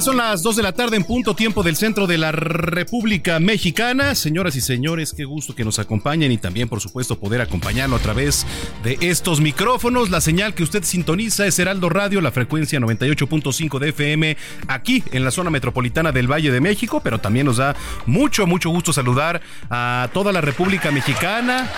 Son las 2 de la tarde en punto tiempo del centro de la República Mexicana. Señoras y señores, qué gusto que nos acompañen y también, por supuesto, poder acompañarlo a través de estos micrófonos. La señal que usted sintoniza es Heraldo Radio, la frecuencia 98.5 de FM, aquí en la zona metropolitana del Valle de México, pero también nos da mucho, mucho gusto saludar a toda la República Mexicana,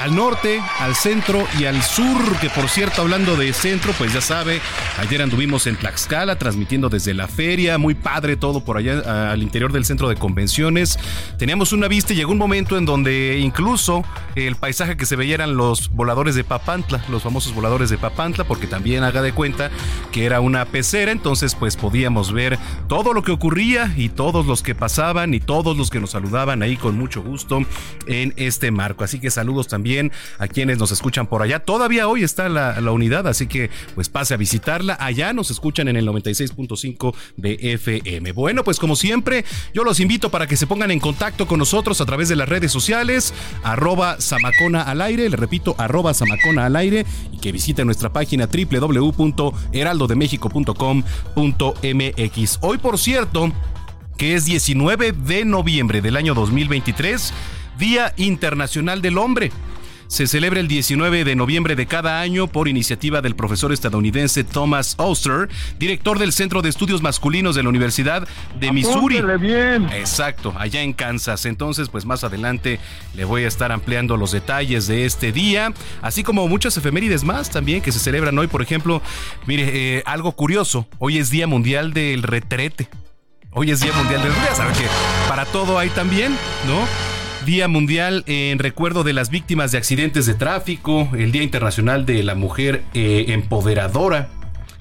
al norte, al centro y al sur, que por cierto, hablando de centro, pues ya sabe, ayer anduvimos en Tlaxcala transmitiendo desde la feria, muy padre todo por allá al interior del centro de convenciones. Teníamos una vista y llegó un momento en donde incluso el paisaje que se veía eran los voladores de Papantla, los famosos voladores de Papantla, porque también haga de cuenta que era una pecera, entonces pues podíamos ver todo lo que ocurría y todos los que pasaban y todos los que nos saludaban ahí con mucho gusto en este marco. Así que saludos también a quienes nos escuchan por allá. Todavía hoy está la, la unidad, así que pues pase a visitarla. Allá nos escuchan en el 96.5 de FM. Bueno, pues como siempre, yo los invito para que se pongan en contacto con nosotros a través de las redes sociales, arroba Samacona al aire, le repito, arroba Samacona al aire, y que visiten nuestra página www.heraldodemexico.com.mx. Hoy, por cierto, que es 19 de noviembre del año 2023, Día Internacional del Hombre se celebra el 19 de noviembre de cada año por iniciativa del profesor estadounidense Thomas Oster, director del Centro de Estudios Masculinos de la Universidad de Missouri. bien. Exacto, allá en Kansas. Entonces, pues más adelante le voy a estar ampliando los detalles de este día, así como muchas efemérides más también que se celebran hoy. Por ejemplo, mire, eh, algo curioso, hoy es Día Mundial del Retrete. Hoy es Día Mundial del Retrete, saben que para todo hay también, ¿no? Día Mundial en recuerdo de las víctimas de accidentes de tráfico, el Día Internacional de la Mujer eh, Empoderadora.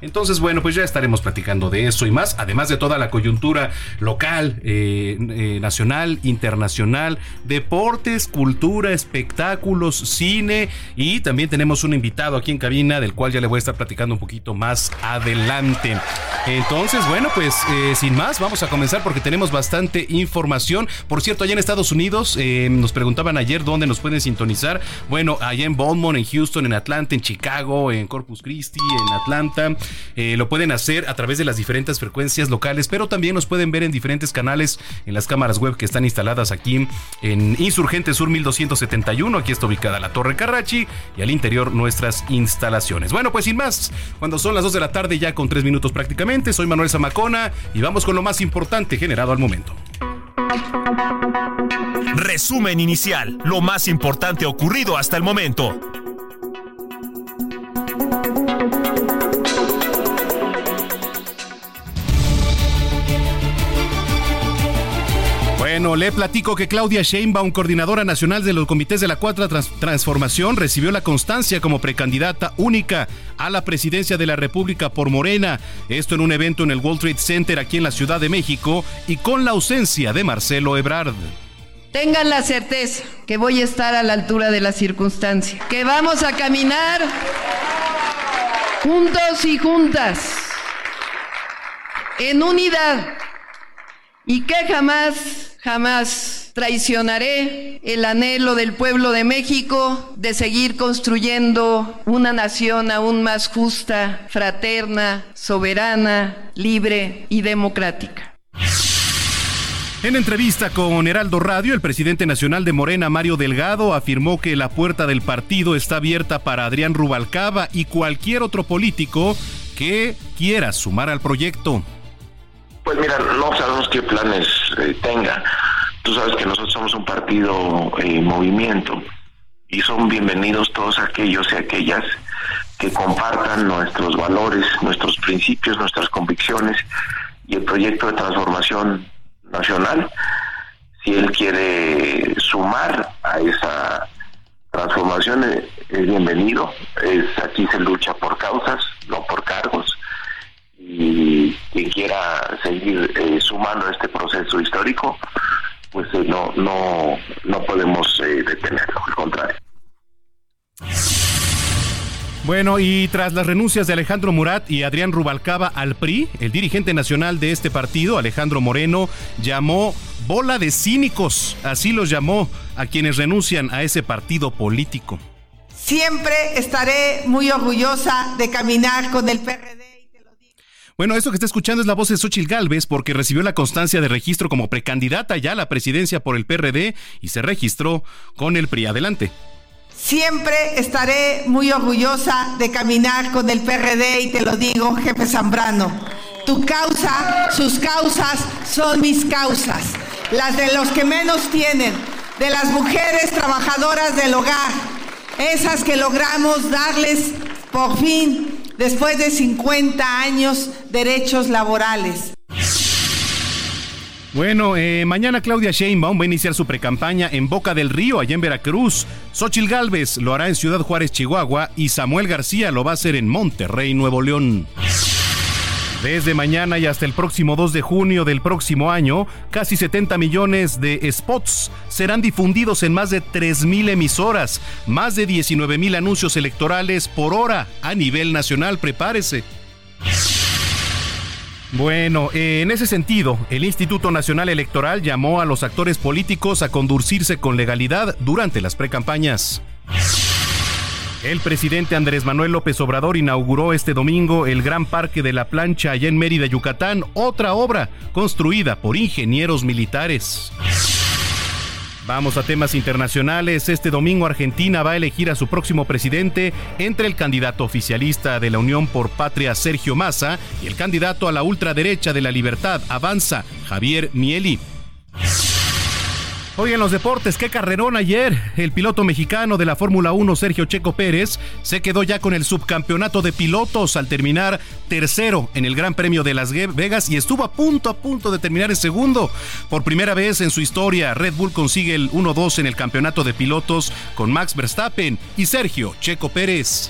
Entonces, bueno, pues ya estaremos platicando de eso y más, además de toda la coyuntura local, eh, eh, nacional, internacional, deportes, cultura, espectáculos, cine y también tenemos un invitado aquí en cabina del cual ya le voy a estar platicando un poquito más adelante. Entonces, bueno, pues eh, sin más, vamos a comenzar porque tenemos bastante información. Por cierto, allá en Estados Unidos eh, nos preguntaban ayer dónde nos pueden sintonizar. Bueno, allá en Baltimore, en Houston, en Atlanta, en Chicago, en Corpus Christi, en Atlanta. Eh, lo pueden hacer a través de las diferentes frecuencias locales, pero también nos pueden ver en diferentes canales en las cámaras web que están instaladas aquí en Insurgente Sur 1271. Aquí está ubicada la Torre Carrachi y al interior nuestras instalaciones. Bueno, pues sin más, cuando son las 2 de la tarde, ya con 3 minutos prácticamente, soy Manuel Zamacona y vamos con lo más importante generado al momento. Resumen inicial, lo más importante ocurrido hasta el momento. Le platico que Claudia Sheinbaum, coordinadora nacional de los comités de la Cuarta Trans- Transformación, recibió la constancia como precandidata única a la presidencia de la República por Morena. Esto en un evento en el World Trade Center aquí en la Ciudad de México y con la ausencia de Marcelo Ebrard. Tengan la certeza que voy a estar a la altura de la circunstancia, que vamos a caminar juntos y juntas, en unidad, y que jamás, jamás traicionaré el anhelo del pueblo de México de seguir construyendo una nación aún más justa, fraterna, soberana, libre y democrática. En entrevista con Heraldo Radio, el presidente nacional de Morena, Mario Delgado, afirmó que la puerta del partido está abierta para Adrián Rubalcaba y cualquier otro político que quiera sumar al proyecto. Pues mira, no sabemos qué planes eh, tenga. Tú sabes que nosotros somos un partido en movimiento y son bienvenidos todos aquellos y aquellas que compartan nuestros valores, nuestros principios, nuestras convicciones y el proyecto de transformación nacional. Si él quiere sumar a esa transformación, eh, es bienvenido. Es, aquí se lucha por causas, no por cargos. Y quien quiera seguir eh, sumando a este proceso histórico, pues eh, no, no, no podemos detenerlo, al contrario. Bueno, y tras las renuncias de Alejandro Murat y Adrián Rubalcaba al PRI, el dirigente nacional de este partido, Alejandro Moreno, llamó bola de cínicos, así los llamó a quienes renuncian a ese partido político. Siempre estaré muy orgullosa de caminar con el PRD. Bueno, esto que está escuchando es la voz de Xochil Gálvez porque recibió la constancia de registro como precandidata ya a la presidencia por el PRD y se registró con el PRI. Adelante. Siempre estaré muy orgullosa de caminar con el PRD y te lo digo, jefe Zambrano. Tu causa, sus causas son mis causas, las de los que menos tienen, de las mujeres trabajadoras del hogar, esas que logramos darles por fin, después de 50 años, derechos laborales. Bueno, eh, mañana Claudia Sheinbaum va a iniciar su precampaña en Boca del Río, allá en Veracruz. Xochil Gálvez lo hará en Ciudad Juárez, Chihuahua, y Samuel García lo va a hacer en Monterrey, Nuevo León. Desde mañana y hasta el próximo 2 de junio del próximo año, casi 70 millones de spots serán difundidos en más de 3.000 emisoras, más de 19.000 anuncios electorales por hora a nivel nacional. Prepárese. Bueno, eh, en ese sentido, el Instituto Nacional Electoral llamó a los actores políticos a conducirse con legalidad durante las precampañas. El presidente Andrés Manuel López Obrador inauguró este domingo el Gran Parque de la Plancha allá en Mérida, Yucatán, otra obra construida por ingenieros militares. Vamos a temas internacionales. Este domingo Argentina va a elegir a su próximo presidente entre el candidato oficialista de la Unión por Patria Sergio Massa y el candidato a la ultraderecha de la Libertad Avanza Javier Mieli. Hoy en los deportes, qué carrerón ayer. El piloto mexicano de la Fórmula 1, Sergio Checo Pérez, se quedó ya con el subcampeonato de pilotos al terminar tercero en el Gran Premio de Las Vegas y estuvo a punto, a punto de terminar el segundo. Por primera vez en su historia, Red Bull consigue el 1-2 en el campeonato de pilotos con Max Verstappen y Sergio Checo Pérez.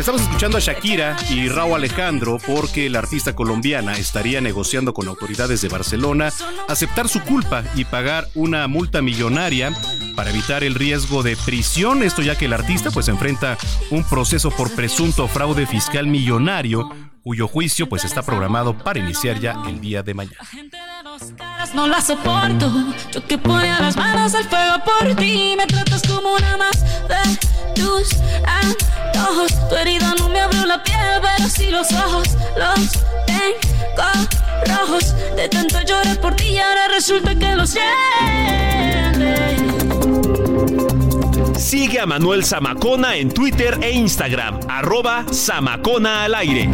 Estamos escuchando a Shakira y Raúl Alejandro porque la artista colombiana estaría negociando con autoridades de Barcelona aceptar su culpa y pagar una multa millonaria para evitar el riesgo de prisión. Esto ya que el artista pues enfrenta un proceso por presunto fraude fiscal millonario cuyo juicio pues está programado para iniciar ya el día de mañana no la soporto. Yo que ponía las manos al fuego por ti. Me tratas como una más de tus antojos. Tu herida no me abrió la piel, pero sí los ojos. Los tengo rojos. De tanto llorar por ti y ahora resulta que los sientes. Sigue a Manuel Zamacona en Twitter e Instagram. Arroba Zamacona al aire.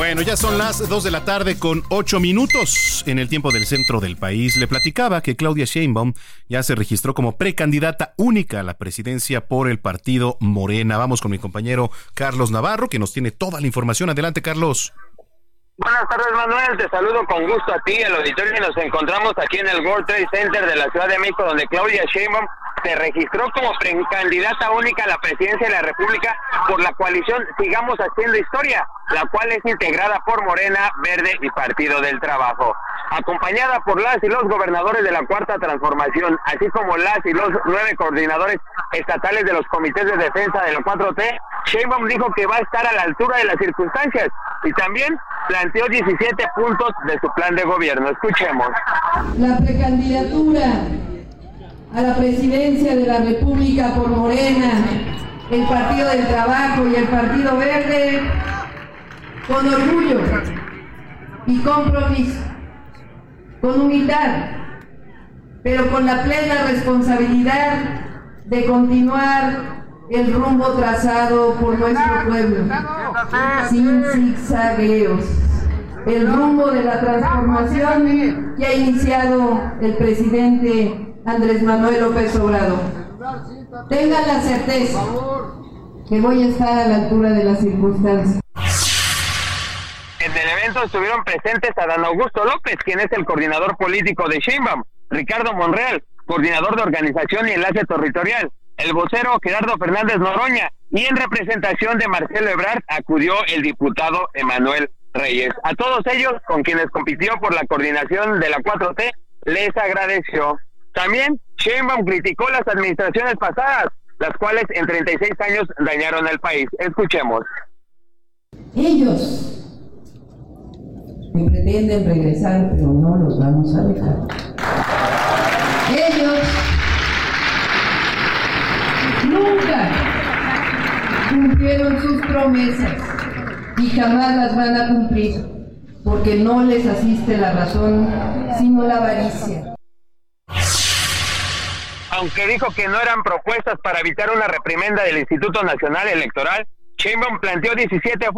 Bueno, ya son las 2 de la tarde con 8 minutos en el tiempo del centro del país. Le platicaba que Claudia Sheinbaum ya se registró como precandidata única a la presidencia por el partido Morena. Vamos con mi compañero Carlos Navarro, que nos tiene toda la información. Adelante, Carlos. Buenas tardes, Manuel. Te saludo con gusto a ti, el auditorio, y nos encontramos aquí en el World Trade Center de la Ciudad de México, donde Claudia Sheinbaum se registró como candidata única a la presidencia de la República por la coalición Sigamos Haciendo Historia, la cual es integrada por Morena, Verde y Partido del Trabajo. Acompañada por las y los gobernadores de la Cuarta Transformación, así como las y los nueve coordinadores estatales de los comités de defensa de la 4T, Sheinbaum dijo que va a estar a la altura de las circunstancias y también planteó 17 puntos de su plan de gobierno. Escuchemos. La precandidatura a la presidencia de la República por Morena, el Partido del Trabajo y el Partido Verde, con orgullo y compromiso, con humildad, pero con la plena responsabilidad de continuar el rumbo trazado por nuestro pueblo, sin zigzagueos, el rumbo de la transformación que ha iniciado el presidente Andrés Manuel López Obrador. Tengan la certeza que voy a estar a la altura de las circunstancias. En el evento estuvieron presentes Adán Augusto López, quien es el coordinador político de Sheinbaum, Ricardo Monreal, coordinador de organización y enlace territorial, el vocero Gerardo Fernández Noroña, y en representación de Marcelo Ebrard acudió el diputado Emanuel Reyes. A todos ellos, con quienes compitió por la coordinación de la 4T, les agradeció también Sheinbaum criticó las administraciones pasadas, las cuales en 36 años dañaron al país. Escuchemos. Ellos que pretenden regresar, pero no los vamos a dejar. Ellos nunca cumplieron sus promesas y jamás las van a cumplir, porque no les asiste la razón, sino la avaricia aunque dijo que no eran propuestas para evitar una reprimenda del Instituto Nacional Electoral, Sheinbaum planteó 17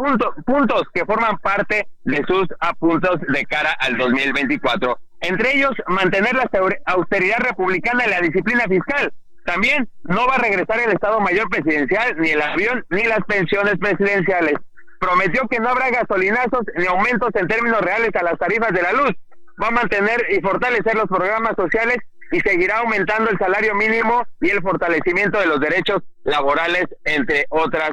puntos que forman parte de sus apuntos de cara al 2024. Entre ellos, mantener la austeridad republicana y la disciplina fiscal. También no va a regresar el Estado Mayor Presidencial, ni el avión, ni las pensiones presidenciales. Prometió que no habrá gasolinazos ni aumentos en términos reales a las tarifas de la luz. Va a mantener y fortalecer los programas sociales y seguirá aumentando el salario mínimo y el fortalecimiento de los derechos laborales, entre otras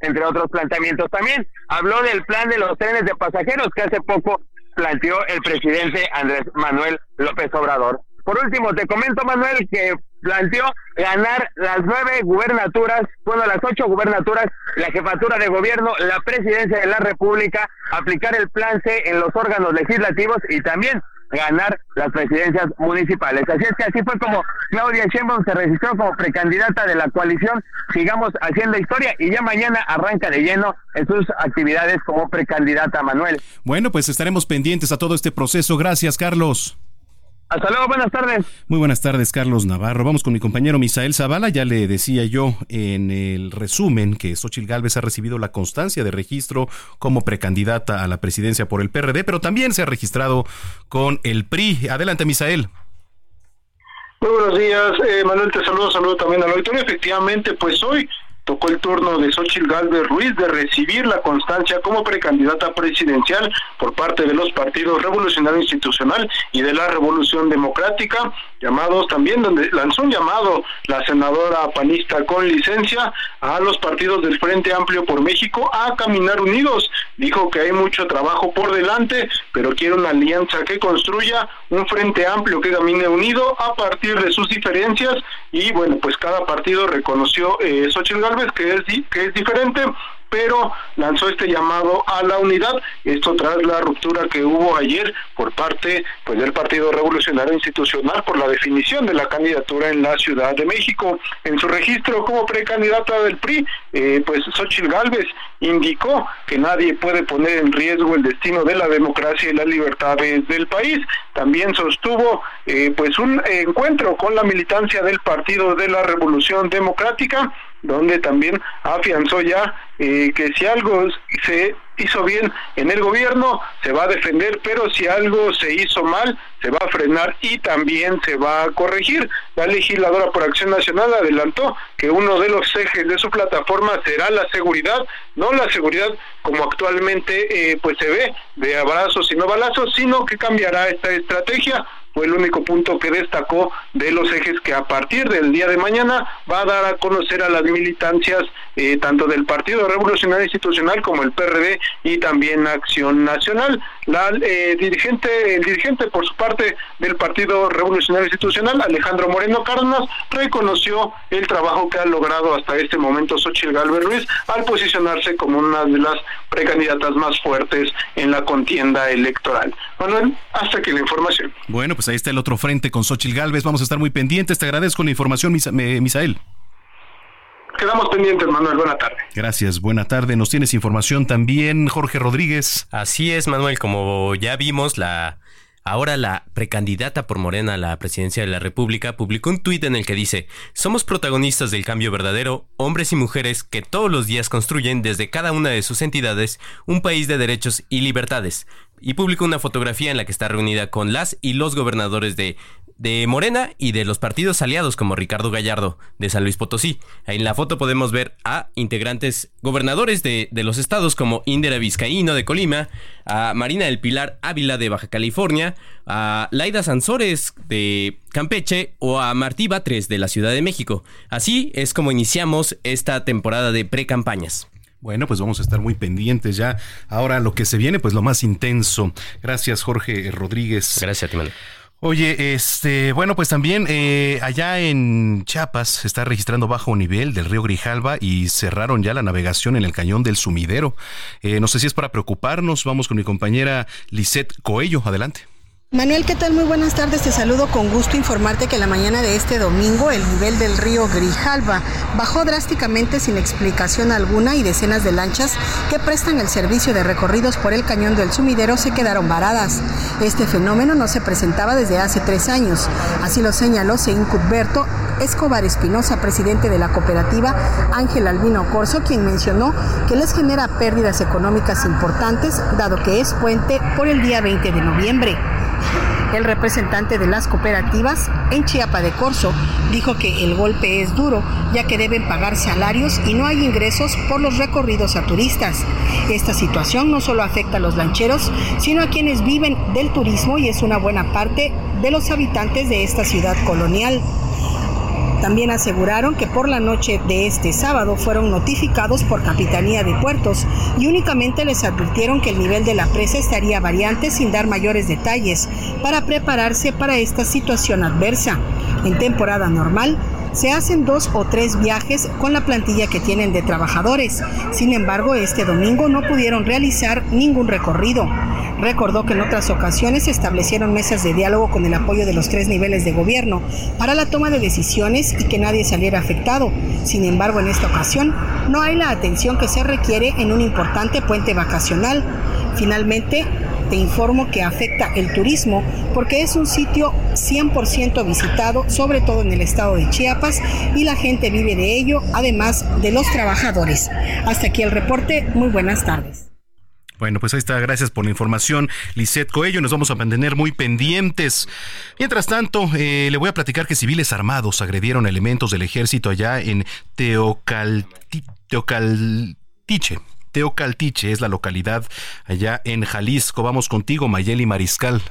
entre otros planteamientos. También habló del plan de los trenes de pasajeros que hace poco planteó el presidente Andrés Manuel López Obrador. Por último, te comento, Manuel, que planteó ganar las nueve gubernaturas, bueno, las ocho gubernaturas, la jefatura de gobierno, la presidencia de la República, aplicar el plan C en los órganos legislativos y también ganar las presidencias municipales. Así es que así fue como Claudia Sheinbaum se registró como precandidata de la coalición Sigamos haciendo historia y ya mañana arranca de lleno en sus actividades como precandidata Manuel. Bueno, pues estaremos pendientes a todo este proceso. Gracias, Carlos. Hasta luego, buenas tardes. Muy buenas tardes, Carlos Navarro. Vamos con mi compañero Misael Zavala. Ya le decía yo en el resumen que Xochil Gálvez ha recibido la constancia de registro como precandidata a la presidencia por el PRD, pero también se ha registrado con el PRI. Adelante, Misael. Muy buenos días, eh, Manuel, te saludo, saludo también a la auditorio. Efectivamente, pues hoy tocó el turno de Xochitl Galvez Ruiz de recibir la constancia como precandidata presidencial por parte de los partidos Revolucionario Institucional y de la Revolución Democrática, llamados también donde lanzó un llamado la senadora panista con licencia a los partidos del Frente Amplio por México a caminar unidos. Dijo que hay mucho trabajo por delante, pero quiere una alianza que construya un Frente Amplio que camine unido a partir de sus diferencias y bueno, pues cada partido reconoció eh, Xochitl Galvez que es, que es diferente, pero lanzó este llamado a la unidad, esto tras la ruptura que hubo ayer por parte pues del Partido Revolucionario Institucional por la definición de la candidatura en la Ciudad de México. En su registro como precandidata del PRI, eh, pues Xochitl Gálvez indicó que nadie puede poner en riesgo el destino de la democracia y las libertades del país. También sostuvo eh, pues un encuentro con la militancia del Partido de la Revolución Democrática donde también afianzó ya eh, que si algo se hizo bien en el gobierno, se va a defender, pero si algo se hizo mal, se va a frenar y también se va a corregir. La legisladora por Acción Nacional adelantó que uno de los ejes de su plataforma será la seguridad, no la seguridad como actualmente eh, pues se ve de abrazos y no balazos, sino que cambiará esta estrategia fue el único punto que destacó de los ejes que a partir del día de mañana va a dar a conocer a las militancias eh, tanto del Partido Revolucionario Institucional como el PRD y también Acción Nacional. La eh, dirigente, el dirigente por su parte del Partido Revolucionario Institucional, Alejandro Moreno Cárdenas, reconoció el trabajo que ha logrado hasta este momento Xochitl Galvez Ruiz al posicionarse como una de las precandidatas más fuertes en la contienda electoral. Manuel, hasta aquí la información. Bueno, pues ahí está el otro frente con Xochitl Galvez. Vamos a estar muy pendientes. Te agradezco la información, Misael. Quedamos pendientes, Manuel. Buena tarde. Gracias, buena tarde. Nos tienes información también, Jorge Rodríguez. Así es, Manuel. Como ya vimos, la Ahora la precandidata por Morena a la presidencia de la República publicó un tuit en el que dice, somos protagonistas del cambio verdadero, hombres y mujeres que todos los días construyen desde cada una de sus entidades un país de derechos y libertades. Y publicó una fotografía en la que está reunida con las y los gobernadores de de Morena y de los partidos aliados como Ricardo Gallardo de San Luis Potosí. En la foto podemos ver a integrantes gobernadores de, los estados como Indira Vizcaíno de Colima, a Marina del Pilar Ávila de Baja California, a Laida Sansores de Campeche o a Martí Batres de la Ciudad de México. Así es como iniciamos esta temporada de pre-campañas. Bueno, pues vamos a estar muy pendientes ya. Ahora lo que se viene, pues lo más intenso. Gracias, Jorge Rodríguez. Gracias a ti, Oye, este, bueno, pues también eh, allá en Chiapas se está registrando bajo nivel del río Grijalva y cerraron ya la navegación en el cañón del Sumidero. Eh, no sé si es para preocuparnos. Vamos con mi compañera Lisette Coello. Adelante. Manuel, ¿qué tal? Muy buenas tardes. Te saludo con gusto informarte que la mañana de este domingo el nivel del río Grijalva bajó drásticamente sin explicación alguna y decenas de lanchas que prestan el servicio de recorridos por el cañón del sumidero se quedaron varadas. Este fenómeno no se presentaba desde hace tres años. Así lo señaló Sein Cuthberto Escobar Espinosa, presidente de la cooperativa Ángel Albino Corso, quien mencionó que les genera pérdidas económicas importantes dado que es puente por el día 20 de noviembre. El representante de las cooperativas en Chiapa de Corzo dijo que el golpe es duro, ya que deben pagar salarios y no hay ingresos por los recorridos a turistas. Esta situación no solo afecta a los lancheros, sino a quienes viven del turismo y es una buena parte de los habitantes de esta ciudad colonial. También aseguraron que por la noche de este sábado fueron notificados por Capitanía de Puertos y únicamente les advirtieron que el nivel de la presa estaría variante sin dar mayores detalles para prepararse para esta situación adversa. En temporada normal, se hacen dos o tres viajes con la plantilla que tienen de trabajadores. Sin embargo, este domingo no pudieron realizar ningún recorrido. Recordó que en otras ocasiones se establecieron mesas de diálogo con el apoyo de los tres niveles de gobierno para la toma de decisiones y que nadie saliera afectado. Sin embargo, en esta ocasión no hay la atención que se requiere en un importante puente vacacional. Finalmente, te informo que afecta el turismo porque es un sitio 100% visitado, sobre todo en el estado de Chiapas, y la gente vive de ello, además de los trabajadores. Hasta aquí el reporte, muy buenas tardes. Bueno, pues ahí está. Gracias por la información, Lisette Coello. Nos vamos a mantener muy pendientes. Mientras tanto, eh, le voy a platicar que civiles armados agredieron elementos del ejército allá en Teocaltiche. Teocaltiche es la localidad allá en Jalisco. Vamos contigo, Mayeli Mariscal.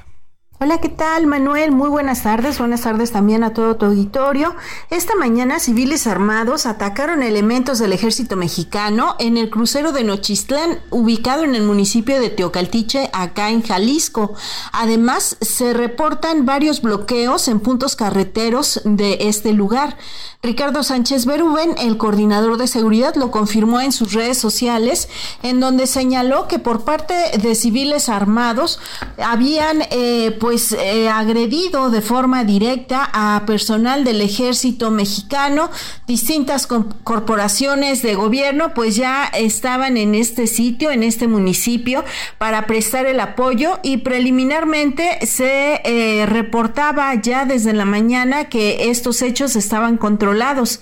Hola, ¿qué tal Manuel? Muy buenas tardes. Buenas tardes también a todo tu auditorio. Esta mañana civiles armados atacaron elementos del ejército mexicano en el crucero de Nochistlán, ubicado en el municipio de Teocaltiche, acá en Jalisco. Además, se reportan varios bloqueos en puntos carreteros de este lugar. Ricardo Sánchez Berúben, el coordinador de seguridad, lo confirmó en sus redes sociales, en donde señaló que por parte de civiles armados habían eh, pues eh, agredido de forma directa a personal del ejército mexicano, distintas corporaciones de gobierno pues ya estaban en este sitio, en este municipio para prestar el apoyo y preliminarmente se eh, reportaba ya desde la mañana que estos hechos estaban controlados.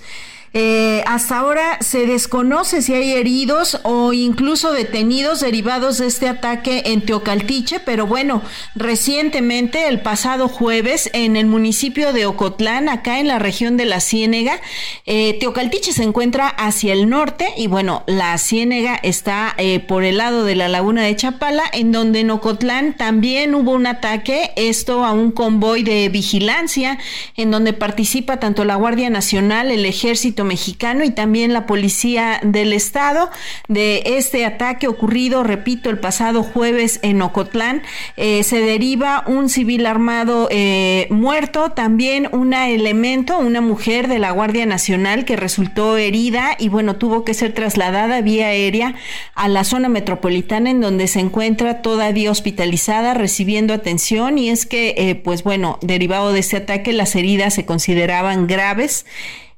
Eh, hasta ahora se desconoce si hay heridos o incluso detenidos derivados de este ataque en Teocaltiche, pero bueno, recientemente, el pasado jueves, en el municipio de Ocotlán, acá en la región de la Ciénega, eh, Teocaltiche se encuentra hacia el norte y bueno, la Ciénega está eh, por el lado de la laguna de Chapala, en donde en Ocotlán también hubo un ataque, esto a un convoy de vigilancia, en donde participa tanto la Guardia Nacional, el Ejército Mexicano y también la Policía del Estado. De este ataque ocurrido, repito, el pasado jueves en Ocotlán, eh, se deriva un civil armado eh, muerto, también una elemento, una mujer de la Guardia Nacional que resultó herida y bueno, tuvo que ser trasladada vía aérea a la zona metropolitana en donde se encuentra todavía hospitalizada recibiendo atención y es que eh, pues bueno, derivado de este ataque las heridas se consideraban graves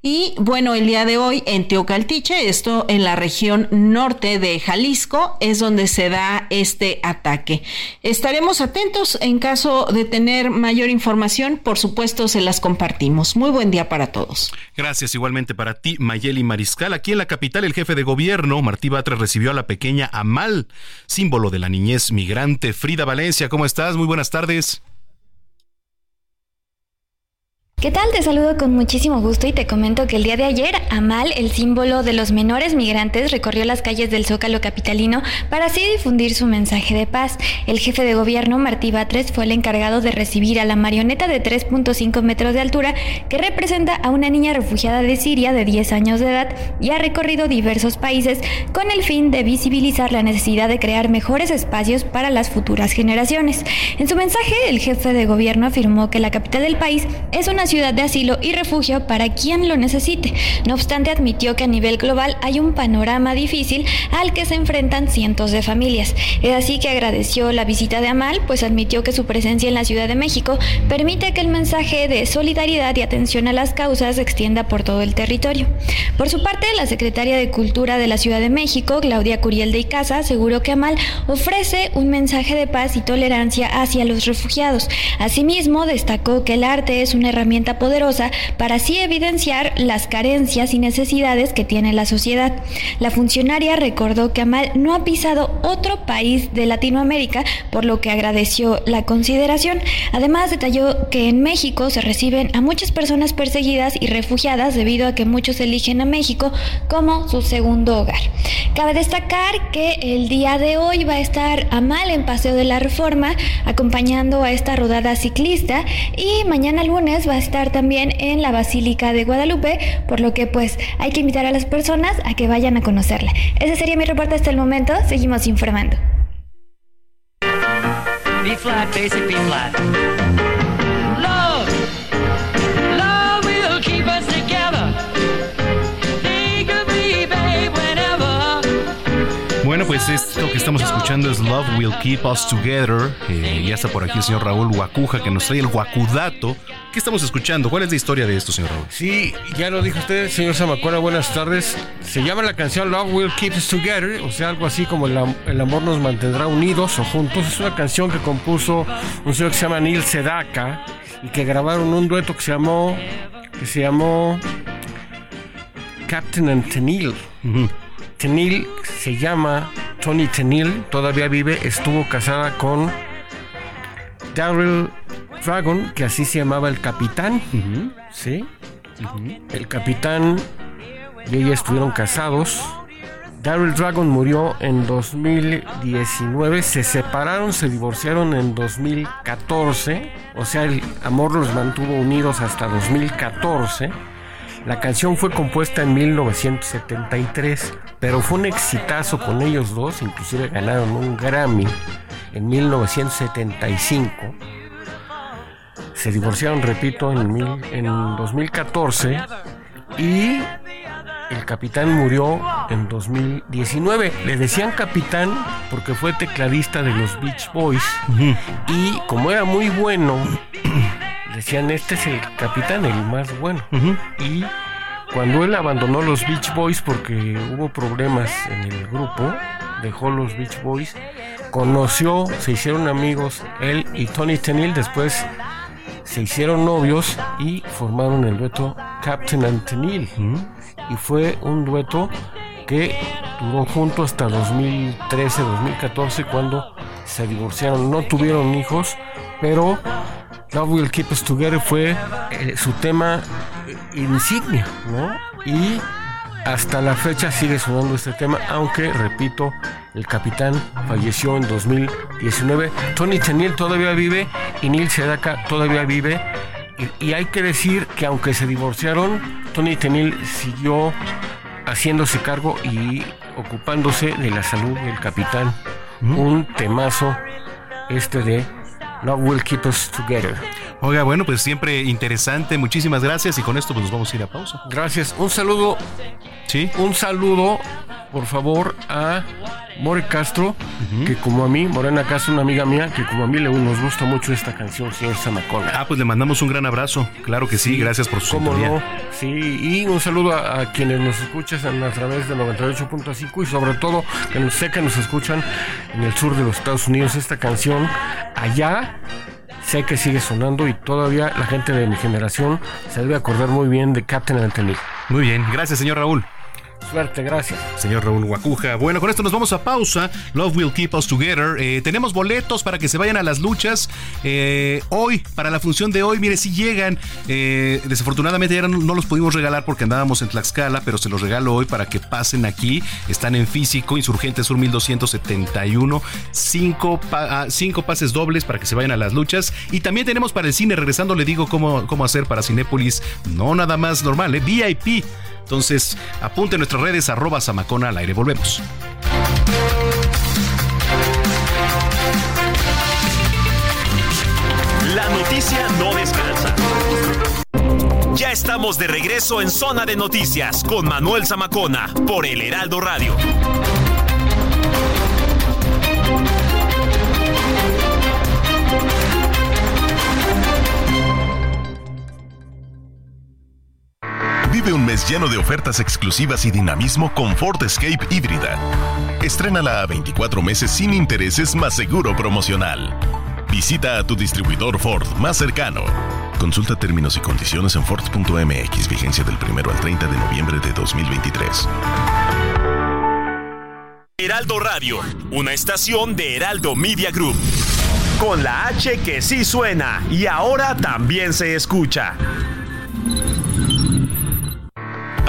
y bueno, el día de hoy en Teocaltiche, esto en la región norte de Jalisco, es donde se da este ataque. Estaremos atentos en caso de tener mayor información, por supuesto se las compartimos. Muy buen día para todos. Gracias igualmente para ti, Mayeli Mariscal. Aquí en la capital, el jefe de gobierno, Martí Batres, recibió a la pequeña Amal, símbolo de la niñez migrante. Frida Valencia, ¿cómo estás? Muy buenas tardes. ¿Qué tal? Te saludo con muchísimo gusto y te comento que el día de ayer Amal, el símbolo de los menores migrantes, recorrió las calles del Zócalo capitalino para así difundir su mensaje de paz. El jefe de gobierno, Martí Batres, fue el encargado de recibir a la marioneta de 3.5 metros de altura que representa a una niña refugiada de Siria de 10 años de edad y ha recorrido diversos países con el fin de visibilizar la necesidad de crear mejores espacios para las futuras generaciones. En su mensaje, el jefe de gobierno afirmó que la capital del país es una ciudad de asilo y refugio para quien lo necesite. No obstante, admitió que a nivel global hay un panorama difícil al que se enfrentan cientos de familias. Es así que agradeció la visita de Amal, pues admitió que su presencia en la Ciudad de México permite que el mensaje de solidaridad y atención a las causas se extienda por todo el territorio. Por su parte, la secretaria de Cultura de la Ciudad de México, Claudia Curiel de Icaza, aseguró que Amal ofrece un mensaje de paz y tolerancia hacia los refugiados. Asimismo, destacó que el arte es una herramienta poderosa para así evidenciar las carencias y necesidades que tiene la sociedad. La funcionaria recordó que Amal no ha pisado otro país de Latinoamérica, por lo que agradeció la consideración. Además, detalló que en México se reciben a muchas personas perseguidas y refugiadas debido a que muchos eligen a México como su segundo hogar. Cabe destacar que el día de hoy va a estar Amal en Paseo de la Reforma acompañando a esta rodada ciclista y mañana lunes va a estar también en la Basílica de Guadalupe, por lo que pues hay que invitar a las personas a que vayan a conocerla. Ese sería mi reporte hasta el momento, seguimos informando. Bueno, pues esto que estamos escuchando es Love Will Keep Us Together. Eh, ya está por aquí el señor Raúl Guacuja que nos trae el Guacudato. ¿Qué estamos escuchando? ¿Cuál es la historia de esto, señor Raúl? Sí, ya lo dijo usted, señor Zamacona, buenas tardes. Se llama la canción Love Will Keep Us Together, o sea, algo así como el, el amor nos mantendrá unidos o juntos. Es una canción que compuso un señor que se llama Neil Sedaka y que grabaron un dueto que se llamó, que se llamó Captain and Tenil. Tenil se llama Tony Tenil, todavía vive, estuvo casada con Daryl Dragon, que así se llamaba el capitán, ¿sí? El capitán y ella estuvieron casados. Daryl Dragon murió en 2019, se separaron, se divorciaron en 2014, o sea, el amor los mantuvo unidos hasta 2014. La canción fue compuesta en 1973, pero fue un exitazo con ellos dos, inclusive ganaron un Grammy en 1975. Se divorciaron, repito, en, mil, en 2014 y el capitán murió en 2019. Le decían capitán porque fue tecladista de los Beach Boys y como era muy bueno, decían este es el capitán, el más bueno. Y cuando él abandonó los Beach Boys porque hubo problemas en el grupo, dejó los Beach Boys, conoció, se hicieron amigos él y Tony Tenil, después se hicieron novios y formaron el dueto Captain and Tenil. y fue un dueto que duró junto hasta 2013, 2014 cuando se divorciaron, no tuvieron hijos, pero Love Will Keep Us Together fue eh, su tema insignia, ¿no? Y hasta la fecha sigue sonando este tema, aunque, repito, el capitán falleció en 2019. Tony Teniel todavía vive y Neil Sedaka todavía vive. Y, hay que decir que aunque se divorciaron, Tony Teniel siguió haciéndose cargo y ocupándose de la salud del capitán. Un temazo este de Love Will Keep Us Together. Oiga, bueno, pues siempre interesante. Muchísimas gracias y con esto pues nos vamos a ir a pausa. Gracias. Un saludo. Sí. Un saludo, por favor, a More Castro, que como a mí, Morena Castro, una amiga mía, que como a mí le nos gusta mucho esta canción, señor Samacona. Ah, pues le mandamos un gran abrazo. Claro que sí, gracias por su ¿Cómo no? Sí, y un saludo a, a quienes nos escuchan a través de 98.5 y sobre todo que nos, sé que nos escuchan en el sur de los Estados Unidos. Esta canción allá sé que sigue sonando y todavía la gente de mi generación se debe acordar muy bien de Captain Anthony. Muy bien, gracias señor Raúl. Suerte, gracias. Señor Raúl Guacuja. Bueno, con esto nos vamos a pausa. Love will keep us together. Eh, tenemos boletos para que se vayan a las luchas. Eh, hoy, para la función de hoy, mire, si llegan. Eh, desafortunadamente ya no, los pudimos regalar porque andábamos en Tlaxcala, pero se los regalo hoy para que pasen aquí. Están en físico, Insurgente Sur 1271. Cinco, pa- ah, cinco pases dobles para que se vayan a las luchas. Y también tenemos para el cine. Regresando, le digo cómo, cómo hacer para Cinépolis. No nada más normal. VIP. Entonces, apunte en nuestras redes, arroba Samacona al aire. Volvemos. La noticia no descansa. Ya estamos de regreso en Zona de Noticias con Manuel Zamacona por El Heraldo Radio. Vive un mes lleno de ofertas exclusivas y dinamismo con Ford Escape híbrida. Estrénala a 24 meses sin intereses más seguro promocional. Visita a tu distribuidor Ford más cercano. Consulta términos y condiciones en Ford.mx, vigencia del 1 al 30 de noviembre de 2023. Heraldo Radio, una estación de Heraldo Media Group. Con la H que sí suena y ahora también se escucha.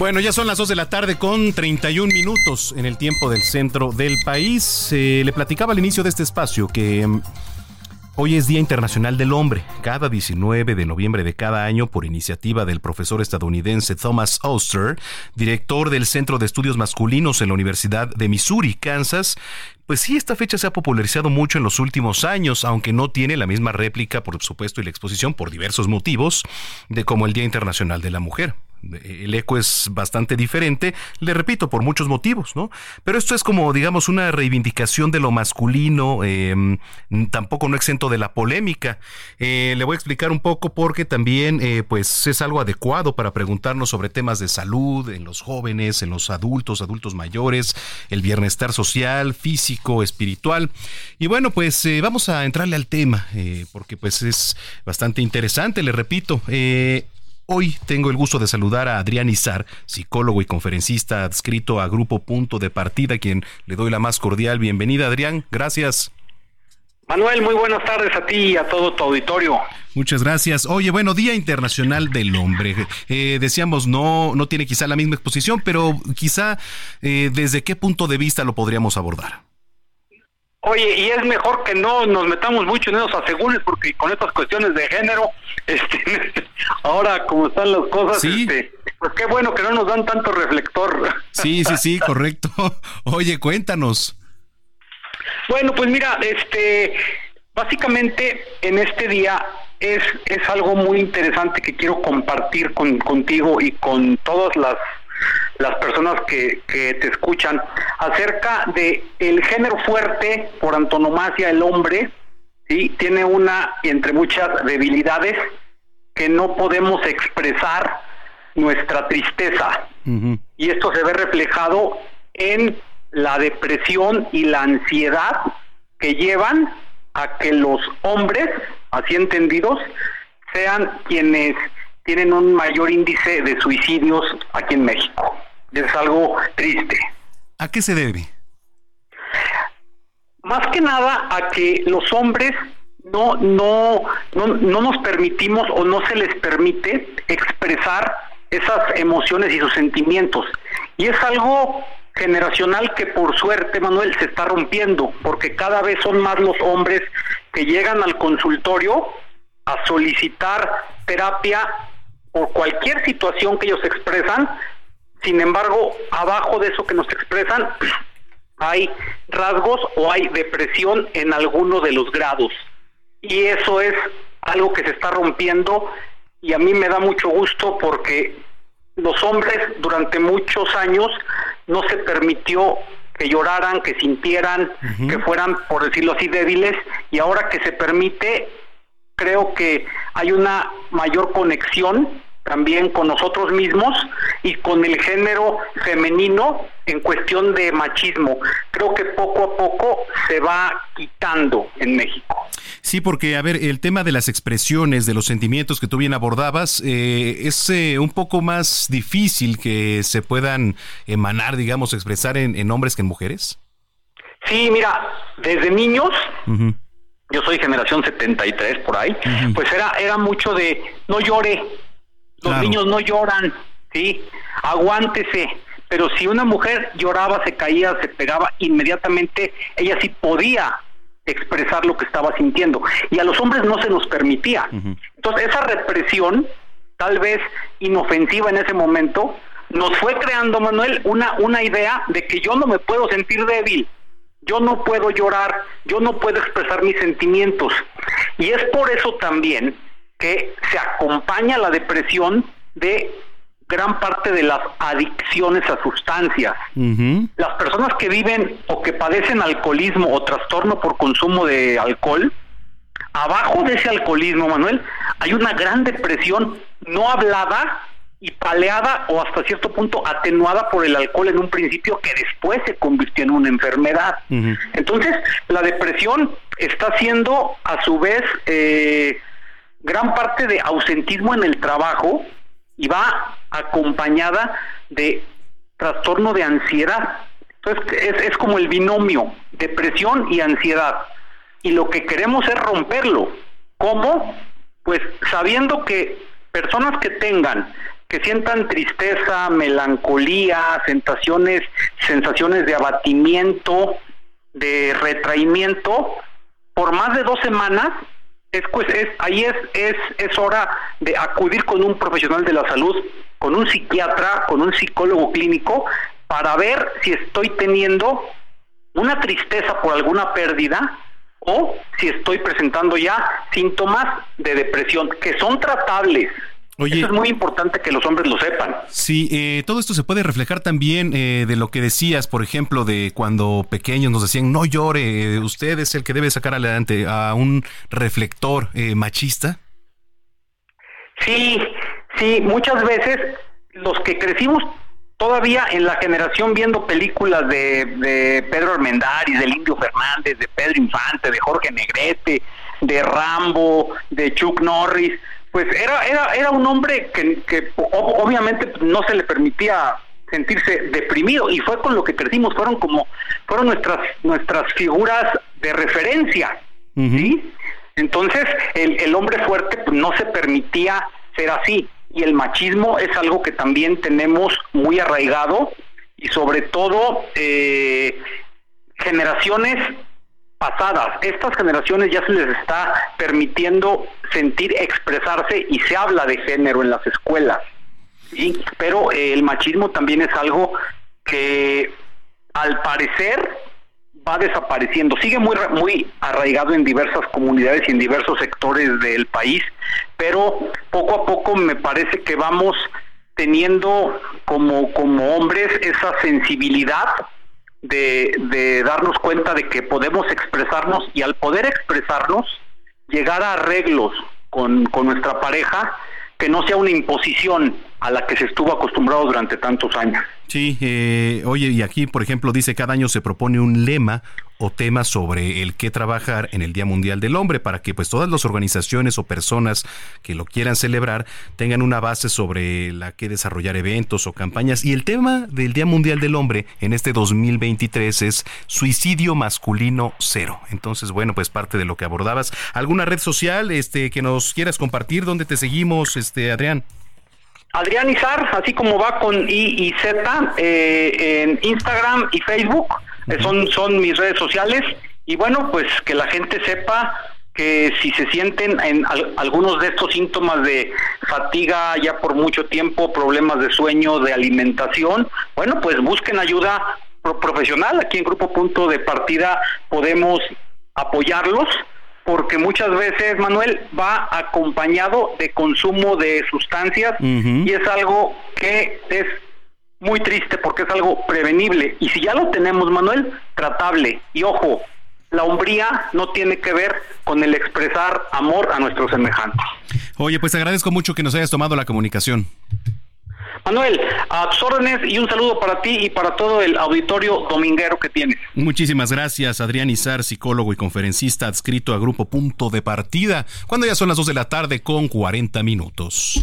Bueno, ya son las 2 de la tarde con 31 minutos en el tiempo del centro del país. Eh, le platicaba al inicio de este espacio que mm, hoy es Día Internacional del Hombre. Cada 19 de noviembre de cada año, por iniciativa del profesor estadounidense Thomas Oster, director del Centro de Estudios Masculinos en la Universidad de Missouri, Kansas, pues sí, esta fecha se ha popularizado mucho en los últimos años, aunque no tiene la misma réplica, por supuesto, y la exposición por diversos motivos, de como el Día Internacional de la Mujer. El eco es bastante diferente, le repito, por muchos motivos, ¿no? Pero esto es como, digamos, una reivindicación de lo masculino, eh, tampoco no exento de la polémica. Eh, le voy a explicar un poco porque también, eh, pues, es algo adecuado para preguntarnos sobre temas de salud en los jóvenes, en los adultos, adultos mayores, el bienestar social, físico, espiritual. Y bueno, pues eh, vamos a entrarle al tema, porque pues es bastante interesante, le repito. Hoy tengo el gusto de saludar a Adrián Izar, psicólogo y conferencista adscrito a Grupo Punto de Partida, a quien le doy la más cordial bienvenida. Adrián, gracias. Manuel, muy buenas tardes a ti y a todo tu auditorio. Muchas gracias. Oye, bueno, Día Internacional del Hombre. Eh, decíamos, no, no tiene quizá la misma exposición, pero quizá eh, desde qué punto de vista lo podríamos abordar. Oye, y es mejor que no nos metamos mucho en esos asegures porque con estas cuestiones de género, este, ahora como están las cosas, este, pues qué bueno que no nos dan tanto reflector. Sí, sí, sí, correcto. Oye, cuéntanos. Bueno, pues mira, este, básicamente en este día es, es algo muy interesante que quiero compartir con, contigo y con todas las las personas que, que te escuchan acerca de el género fuerte por antonomasia el hombre sí tiene una entre muchas debilidades que no podemos expresar nuestra tristeza. Y esto se ve reflejado en la depresión y la ansiedad que llevan a que los hombres así entendidos sean quienes tienen un mayor índice de suicidios aquí en México. Es algo triste. ¿A qué se debe? Más que nada a que los hombres no, no, no, no nos permitimos o no se les permite expresar esas emociones y sus sentimientos. Y es algo generacional que por suerte, Manuel, se está rompiendo, porque cada vez son más los hombres que llegan al consultorio a solicitar terapia por cualquier situación que ellos expresan. Sin embargo, abajo de eso que nos expresan hay rasgos o hay depresión en alguno de los grados. Y eso es algo que se está rompiendo y a mí me da mucho gusto porque los hombres durante muchos años no se permitió que lloraran, que sintieran, que fueran, por decirlo así, débiles, y ahora que se permite, creo que hay una mayor conexión también con nosotros mismos y con el género femenino en cuestión de machismo. Creo que poco a poco se va quitando en México. Sí, porque, a ver, el tema de las expresiones, de los sentimientos que tú bien abordabas, eh, es eh, un poco más difícil que se puedan emanar, digamos, expresar en, hombres que en mujeres. Sí, mira, desde niños, yo soy generación 73 por ahí, pues era, era mucho de no llore, los niños no lloran, ¿sí? Aguántese. Pero si una mujer lloraba, se caía, se pegaba, inmediatamente ella sí podía expresar lo que estaba sintiendo. Y a los hombres no se nos permitía. Entonces, esa represión, tal vez inofensiva en ese momento, nos fue creando, Manuel, una, una idea de que yo no me puedo sentir débil, yo no puedo llorar, yo no puedo expresar mis sentimientos. Y es por eso también que se acompaña la depresión de gran parte de las adicciones a sustancias. Las personas que viven o que padecen alcoholismo o trastorno por consumo de alcohol, abajo de ese alcoholismo, Manuel, hay una gran depresión no hablada y paleada o hasta cierto punto atenuada por el alcohol en un principio que después se convirtió en una enfermedad. Entonces, la depresión está siendo a su vez eh, gran parte de ausentismo en el trabajo y va acompañada de trastorno de ansiedad. Entonces es, es como el binomio, depresión y ansiedad. Y lo que queremos es romperlo. ¿Cómo? Pues sabiendo que personas que tengan, que sientan tristeza, melancolía, sensaciones, sensaciones de abatimiento, de retraimiento, por más de dos semanas es, pues, es, ahí es, es, es hora de acudir con un profesional de la salud, con un psiquiatra, con un psicólogo clínico, para ver si estoy teniendo una tristeza por alguna pérdida o si estoy presentando ya síntomas de depresión, que son tratables, Oye, es muy importante que los hombres lo sepan. Sí, eh, todo esto se puede reflejar también eh, de lo que decías, por ejemplo, de cuando pequeños nos decían, no llore, usted es el que debe sacar adelante a un reflector eh, machista. Sí, sí, muchas veces los que crecimos todavía en la generación viendo películas de, de Pedro Armendáriz, del Indio Fernández, de Pedro Infante, de Jorge Negrete, de Rambo, de Chuck Norris, pues era, era, era un hombre que, que obviamente no se le permitía sentirse deprimido y fue con lo que crecimos, fueron como, fueron nuestras, nuestras figuras de referencia, ¿sí? Entonces, el, el hombre fuerte pues, no se permitía ser así, y el machismo es algo que también tenemos muy arraigado, y sobre todo eh, generaciones pasadas. Estas generaciones ya se les está permitiendo sentir, expresarse y se habla de género en las escuelas. Pero eh, el machismo también es algo que al parecer va desapareciendo. Sigue muy, muy arraigado en diversas comunidades y en diversos sectores del país, pero poco a poco me parece que vamos teniendo como, como hombres esa sensibilidad de, de darnos cuenta de que podemos expresarnos y al poder expresarnos, llegar a arreglos con, con nuestra pareja que no sea una imposición a la que se estuvo acostumbrado durante tantos años. Sí, eh, oye, y aquí, por ejemplo, dice cada año se propone un lema o tema sobre el que trabajar en el Día Mundial del Hombre para que pues todas las organizaciones o personas que lo quieran celebrar tengan una base sobre la que desarrollar eventos o campañas. Y el tema del Día Mundial del Hombre en este 2023 es suicidio masculino cero. Entonces, bueno, pues parte de lo que abordabas. ¿Alguna red social este, que nos quieras compartir? ¿Dónde te seguimos, este, Adrián? Adrián Izar, así como va con I y Z, eh, en Instagram y Facebook, eh, son, son mis redes sociales. Y bueno, pues que la gente sepa que si se sienten en algunos de estos síntomas de fatiga ya por mucho tiempo, problemas de sueño, de alimentación, bueno, pues busquen ayuda profesional. Aquí en Grupo Punto de Partida podemos apoyarlos porque muchas veces, Manuel, va acompañado de consumo de sustancias y es algo que es muy triste porque es algo prevenible. Y si ya lo tenemos, Manuel, tratable. Y ojo, la hombría no tiene que ver con el expresar amor a nuestros semejantes. Oye, pues agradezco mucho que nos hayas tomado la comunicación. Manuel, a tus órdenes y un saludo para ti y para todo el auditorio dominguero que tienes. Muchísimas gracias, Adrián Izar, psicólogo y conferencista adscrito a Grupo Punto de Partida, cuando ya son las 2 de la tarde con 40 minutos.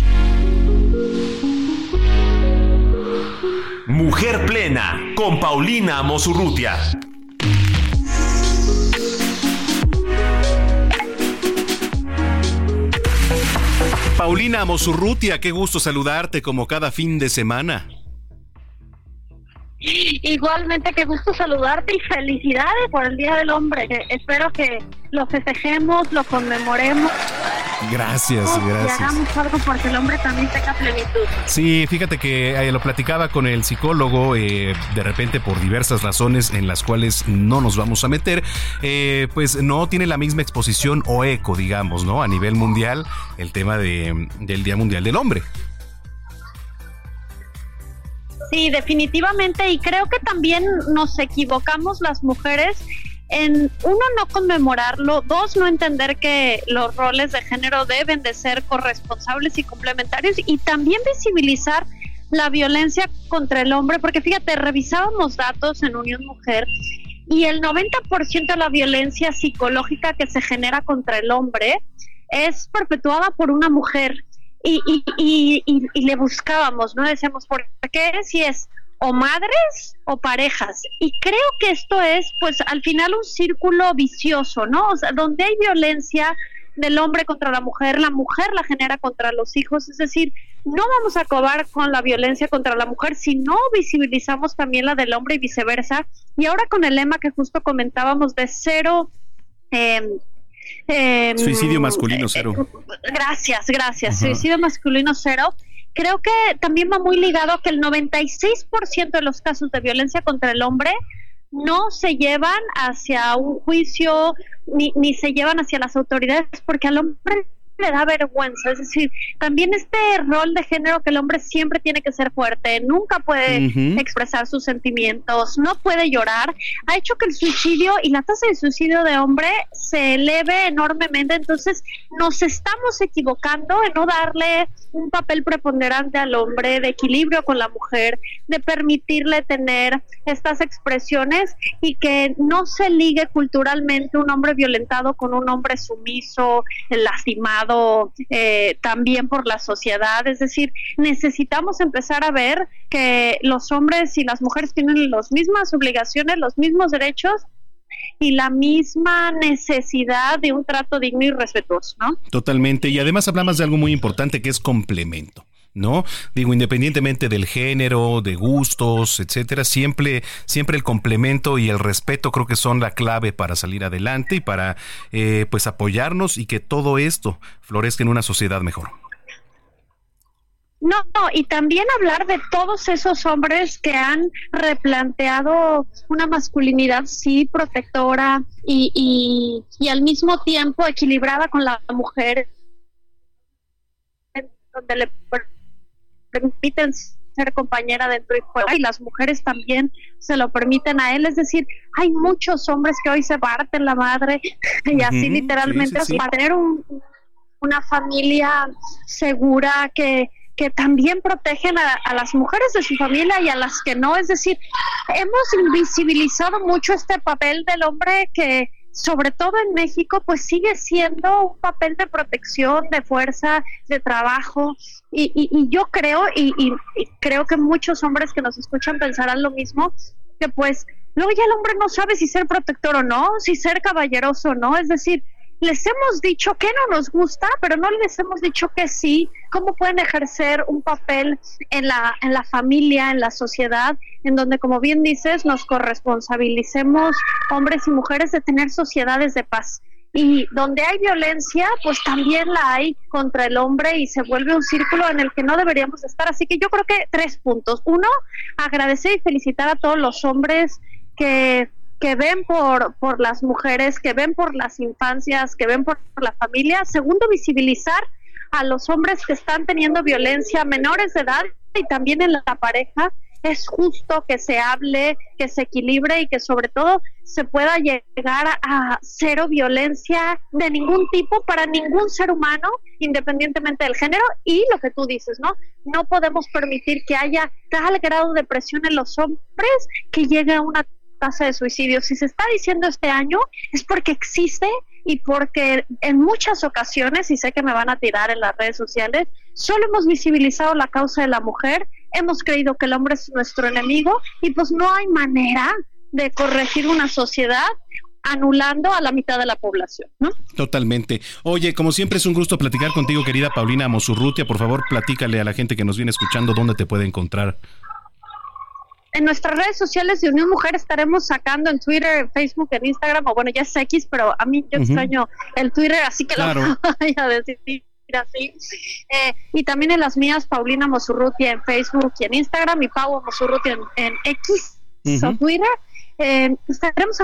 Mujer Plena, con Paulina Mosurrutia. Paulina Mosurrutia, qué gusto saludarte como cada fin de semana. Igualmente, qué gusto saludarte y felicidades por el Día del Hombre. Espero que lo festejemos, lo conmemoremos. Gracias, gracias. Y hagamos algo porque el hombre también tenga plenitud. Sí, fíjate que eh, lo platicaba con el psicólogo, eh, de repente por diversas razones en las cuales no nos vamos a meter, eh, pues no tiene la misma exposición o eco, digamos, ¿no? A nivel mundial, el tema de, del Día Mundial del Hombre. Sí, definitivamente, y creo que también nos equivocamos las mujeres en uno no conmemorarlo, dos no entender que los roles de género deben de ser corresponsables y complementarios y también visibilizar la violencia contra el hombre, porque fíjate, revisábamos datos en Unión Mujer y el 90% de la violencia psicológica que se genera contra el hombre es perpetuada por una mujer y, y, y, y, le buscábamos, ¿no? Decíamos, ¿por qué? Si es o madres o parejas. Y creo que esto es, pues, al final un círculo vicioso, ¿no? O sea, donde hay violencia del hombre contra la mujer, la mujer la genera contra los hijos, es decir, no vamos a acabar con la violencia contra la mujer si no visibilizamos también la del hombre y viceversa. Y ahora con el lema que justo comentábamos de cero eh, Em, suicidio masculino cero. Gracias, gracias. Suicidio masculino cero. Creo que también va muy ligado a que el 96% de los casos de violencia contra el hombre no se llevan hacia un juicio ni, ni se llevan hacia las autoridades porque al hombre le da vergüenza. Es decir, también este rol de género que el hombre siempre tiene que ser fuerte, nunca puede expresar sus sentimientos, no puede llorar, ha hecho que el suicidio y la tasa de suicidio de hombre se eleve enormemente. Entonces, nos estamos equivocando en no darle un papel preponderante al hombre, de equilibrio con la mujer, de permitirle tener estas expresiones y que no se ligue culturalmente un hombre violentado con un hombre sumiso, lastimado eh, también por la sociedad. Es decir, necesitamos empezar a ver que los hombres y las mujeres tienen las mismas obligaciones, los mismos derechos y la misma necesidad de un trato digno y respetuoso, ¿no? Totalmente. Y además hablamos de algo muy importante que es complemento. ¿No? Digo, independientemente del género, de gustos, etcétera, siempre, siempre el complemento y el respeto creo que son la clave para salir adelante y para eh, pues apoyarnos y que todo esto florezca en una sociedad mejor. No, y también hablar de todos esos hombres que han replanteado una masculinidad, sí, protectora y, y, y al mismo tiempo equilibrada con la mujer, donde le permiten ser compañera dentro y fuera y las mujeres también se lo permiten a él. Es decir, hay muchos hombres que hoy se parten la madre y así literalmente para tener una familia segura que, que también protegen a, a, las mujeres de su familia y a las que no. Es decir, hemos invisibilizado mucho este papel del hombre que sobre todo en México, pues sigue siendo un papel de protección, de fuerza, de trabajo. Y, y, yo creo, y, y, creo que muchos hombres que nos escuchan pensarán lo mismo, que pues luego ya el hombre no sabe si ser protector o no, si ser caballeroso o no. Es decir, les hemos dicho que no nos gusta, pero no les hemos dicho que sí, cómo pueden ejercer un papel en la, en la familia, en la sociedad, en donde, como bien dices, nos corresponsabilicemos hombres y mujeres de tener sociedades de paz. Y donde hay violencia, pues también la hay contra el hombre y se vuelve un círculo en el que no deberíamos estar. Así que yo creo que tres puntos. Uno, agradecer y felicitar a todos los hombres que que ven por, por las mujeres, que ven por las infancias, que ven por, la familia. Segundo, visibilizar a los hombres que están teniendo violencia menores de edad y también en la pareja. Es justo que se hable, que se equilibre y que sobre todo se pueda llegar a cero violencia de ningún tipo para ningún ser humano, independientemente del género. Y lo que tú dices, ¿no? No podemos permitir que haya tal grado de presión en los hombres que llegue a una tasa de suicidio, si se está diciendo este año, es porque existe y porque en muchas ocasiones, y sé que me van a tirar en las redes sociales, solo hemos visibilizado la causa de la mujer, hemos creído que el hombre es nuestro enemigo y pues no hay manera de corregir una sociedad anulando a la mitad de la población, ¿no? Totalmente. Oye, como siempre es un gusto platicar contigo, querida Paulina Mosurrutia. Por favor, platícale a la gente que nos viene escuchando dónde te puede encontrar en nuestras redes sociales de Unión Mujer estaremos sacando en Twitter, en Facebook, en Instagram, o bueno, ya es X, pero a mí yo extraño el Twitter, así que lo voy a decir así. Eh, y también en las mías, Paulina Mosurruti en Facebook y en Instagram, y Pau Mosurruti en, X, o Twitter. Eh, estaremos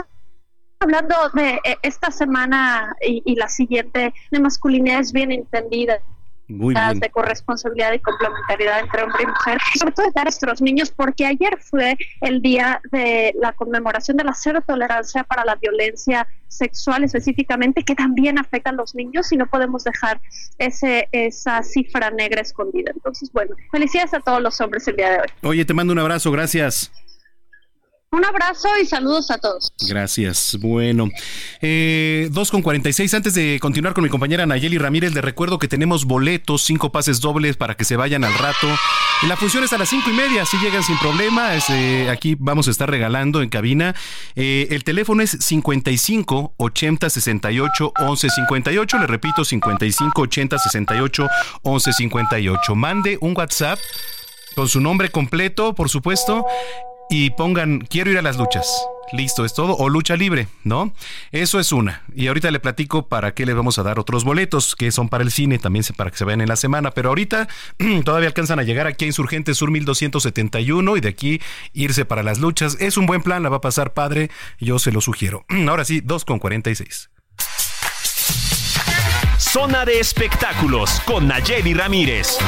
hablando de eh, esta semana y, y la siguiente de masculinidades bien entendidas de corresponsabilidad y complementariedad entre hombre y mujer, sobre todo de a nuestros niños, porque ayer fue el día de la conmemoración de la cero tolerancia para la violencia sexual específicamente, que también afecta a los niños y no podemos dejar ese, esa cifra negra escondida. Entonces, bueno, felicidades a todos los hombres el día de hoy. Oye, te mando un abrazo, gracias. Un abrazo y saludos a todos. Gracias. Bueno, eh, 2 con 46. Antes de continuar con mi compañera Nayeli Ramírez, le recuerdo que tenemos boletos, cinco pases dobles para que se vayan al rato. la función es a las cinco y media, si llegan sin problema. Eh, aquí vamos a estar regalando en cabina. Eh, el teléfono es 55 80 68 11 58. Le repito, 55 80 68 11 58. Mande un WhatsApp con su nombre completo, por supuesto, y pongan quiero ir a las luchas. Listo, es todo. O lucha libre, ¿no? Eso es una. Y ahorita le platico para qué le vamos a dar otros boletos, que son para el cine, también para que se vean en la semana. Pero ahorita todavía alcanzan a llegar aquí a Insurgente Sur 1271 y de aquí irse para las luchas. Es un buen plan, la va a pasar padre. Yo se lo sugiero. Ahora sí, 2 con 46. Zona de espectáculos con Nayeli Ramírez.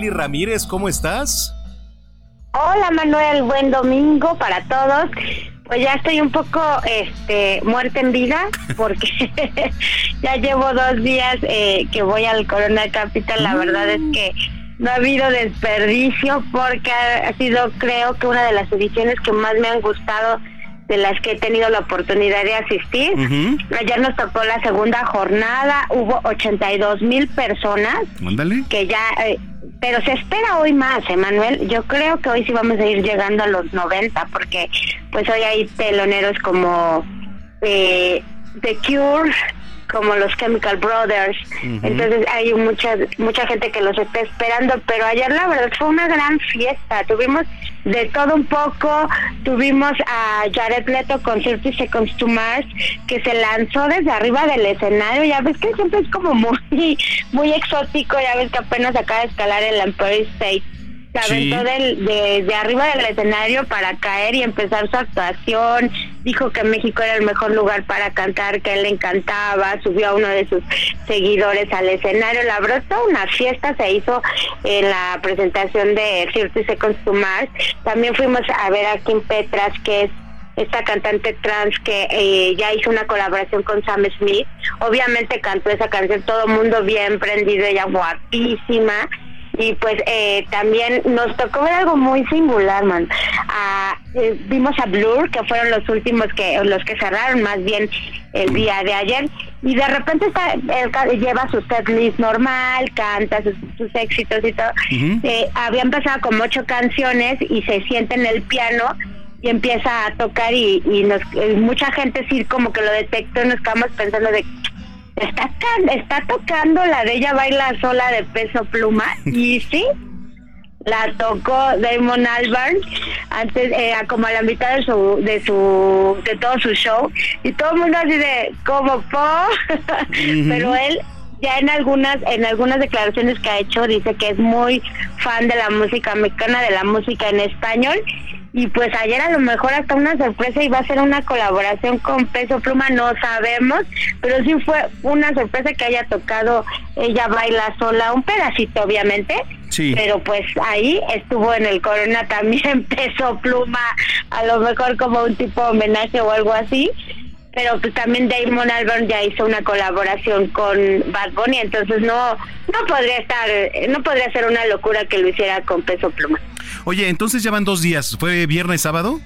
Nayeli Ramírez, ¿cómo estás? Hola Manuel, buen domingo para todos. Pues ya estoy un poco este muerta en vida porque ya llevo dos días eh, que voy al Corona Capital. La verdad es que no ha habido desperdicio porque ha sido creo que una de las ediciones que más me han gustado de las que he tenido la oportunidad de asistir. Ayer nos tocó la segunda jornada, hubo 82 mil personas. Que ya, eh, pero se espera hoy más, Emanuel. Yo creo que hoy sí vamos a ir llegando a los 90, porque pues hoy hay teloneros como eh, The Cure, como los Chemical Brothers. Entonces hay mucha mucha gente que los está esperando, pero ayer la verdad fue una gran fiesta. Tuvimos de todo un poco, tuvimos a Jared Leto con 30 Seconds to Mars que se lanzó desde arriba del escenario, ya ves que siempre es como muy muy exótico, ya ves que apenas acaba de escalar el Empire State se aventó del, de, arriba del escenario para caer y empezar su actuación. Dijo que México era el mejor lugar para cantar, que él le encantaba. Subió a uno de sus seguidores al escenario. La verdad, toda una fiesta se hizo en la presentación de 30 Seconds to Mars. También fuimos a ver a Kim Petras, que es esta cantante trans que eh, ya hizo una colaboración con Sam Smith. Obviamente cantó esa canción, todo el mundo bien prendido, ella guapísima y pues eh, también nos tocó ver algo muy singular, man. Ah, eh, vimos a Blur, que fueron los últimos que los que cerraron más bien el día de ayer, y de repente está, él lleva su set list normal, canta sus, éxitos y todo. eh, había empezado con ocho canciones y se siente en el piano y empieza a tocar y, y nos, eh, mucha gente sí como que lo detectó y nos quedamos pensando de está, está tocando la de ella baila sola de peso pluma. Y sí la tocó Damon Albarn antes eh, como a la mitad de su de su de todo su show. Y todo el mundo así de como po pero él ya en algunas en algunas declaraciones que ha hecho dice que es muy fan de la música mexicana de la música en español y pues ayer a lo mejor hasta una sorpresa iba a ser una colaboración con Peso Pluma, no sabemos, pero sí fue una sorpresa que haya tocado ella baila sola, un pedacito obviamente, sí. pero pues ahí estuvo en el Corona también Peso Pluma, a lo mejor como un tipo de homenaje o algo así, pero pues también Damon Albarn ya hizo una colaboración con Bad Bunny, entonces no no podría estar, no podría ser una locura que lo hiciera con Peso Pluma. Oye, entonces ya van dos días, ¿fue viernes, sábado?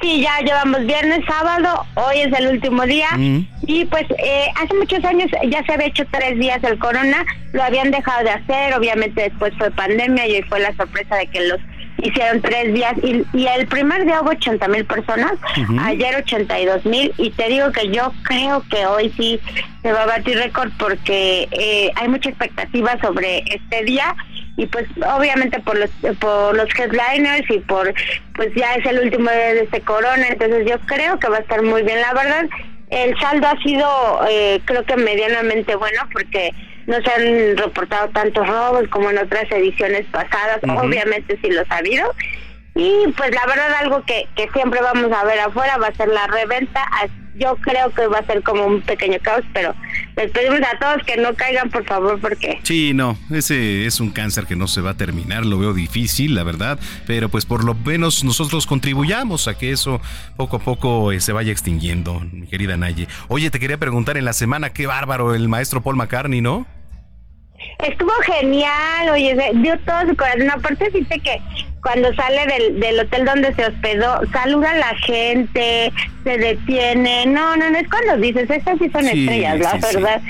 Sí, ya llevamos viernes, sábado, hoy es el último día mm. y pues eh, hace muchos años ya se había hecho tres días el corona, lo habían dejado de hacer, obviamente después fue pandemia y hoy fue la sorpresa de que los hicieron tres días y, el primer día hubo 80 mil personas, ayer 82 mil y te digo que yo creo que hoy sí se va a batir récord porque eh, hay mucha expectativa sobre este día y pues obviamente por los por los headliners y por pues ya es el último día de este corona entonces yo creo que va a estar muy bien. La verdad el saldo ha sido eh, creo que medianamente bueno porque no se han reportado tantos robos como en otras ediciones pasadas, obviamente sí los ha habido. Y pues la verdad algo que, que siempre vamos a ver afuera va a ser la reventa. Yo creo que va a ser como un pequeño caos, pero les pedimos a todos que no caigan, por favor, porque... Sí, no, ese es un cáncer que no se va a terminar, lo veo difícil, la verdad, pero pues por lo menos nosotros contribuyamos a que eso poco a poco eh, se vaya extinguiendo, mi querida Naye. Oye, te quería preguntar en la semana, qué bárbaro el maestro Paul McCartney, ¿no? Estuvo genial, oye, dio todo su corazón. Aparte, dice que cuando sale del, del hotel donde se hospedó, saluda a la gente, se detiene. No, no, no es cuando dices, estas sí son estrellas, la verdad.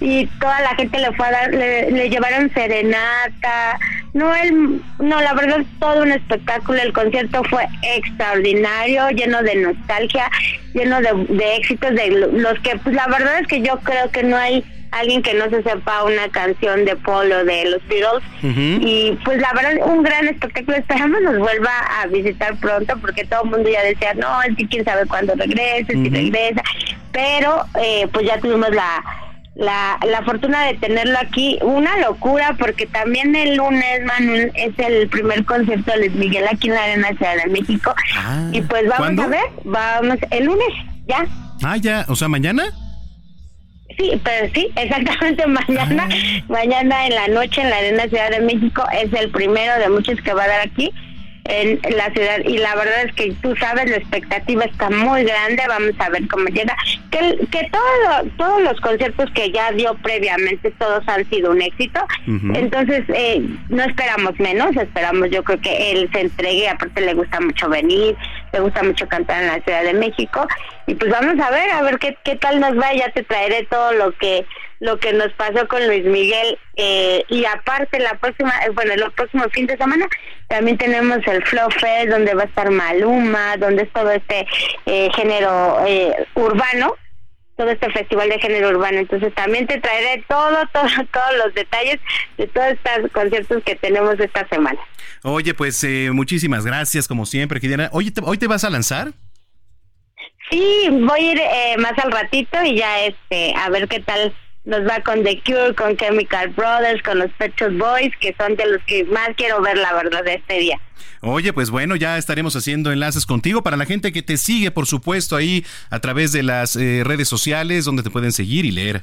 Y toda la gente le fue a dar, le, llevaron serenata. No, él, no, la verdad, todo un espectáculo. El concierto fue extraordinario, lleno de nostalgia, lleno de, de éxitos, de los que, pues la verdad es que yo creo que no hay alguien que no se sepa una canción de Polo de los Beatles. Y pues la verdad, un gran espectáculo. Esperamos nos vuelva a visitar pronto porque todo el mundo ya decía, no, él sí quién sabe cuándo regrese, si regresa. Pero eh, pues ya tuvimos la, la, la fortuna de tenerlo aquí. Una locura porque también el lunes, Manuel, es el primer concierto de Luis Miguel aquí en la Arena Ciudad de México. Ah, y pues vamos a ver, vamos, el lunes, ya. Ah, ya, o sea, mañana. Sí, pero sí, exactamente mañana, mañana en la noche en la Arena Ciudad de México es el primero de muchos que va a dar aquí en la ciudad. Y la verdad es que tú sabes la expectativa está muy grande. Vamos a ver cómo llega. Que que todo todos los conciertos que ya dio previamente todos han sido un éxito. Entonces eh, no esperamos menos. Esperamos yo creo que él se entregue. Aparte le gusta mucho venir le gusta mucho cantar en la Ciudad de México. Y pues vamos a ver a ver qué qué tal nos va. Ya te traeré todo lo que lo que nos pasó con Luis Miguel eh, y aparte la próxima, eh, bueno, el próximo fin de semana también tenemos el Flow Fest donde va a estar Maluma, donde es todo este eh, género urbano, todo este festival de género urbano. Entonces también te traeré todo, todo, todos los detalles de todos estos conciertos que tenemos esta semana. Oye, pues muchísimas gracias como siempre, Gideona. Oye, ¿hoy te vas a lanzar? Sí, voy a ir más al ratito y ya este a ver qué tal nos va con The Cure, con Chemical Brothers, con los Pet Boys, que son de los que más quiero ver, la verdad, de este día. Oye, pues bueno, ya estaremos haciendo enlaces contigo para la gente que te sigue, por supuesto, ahí a través de las eh, redes sociales donde te pueden seguir y leer.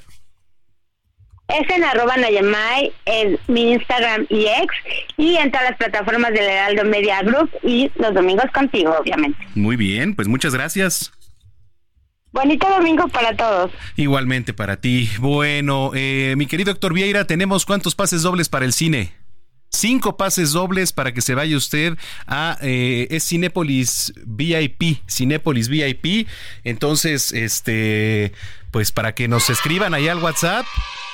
Es en arroba Nayamay, en mi Instagram y ex, y en todas las plataformas del Heraldo Media Group y los domingos contigo, obviamente. Muy bien, pues muchas gracias. Bonito domingo para todos. Igualmente para ti. Bueno, eh, mi querido Héctor Vieira, ¿tenemos cuántos pases dobles para el cine? Cinco pases dobles para que se vaya usted a eh, es Cinépolis VIP, Cinépolis VIP. Entonces, este, pues para que nos escriban ahí al WhatsApp,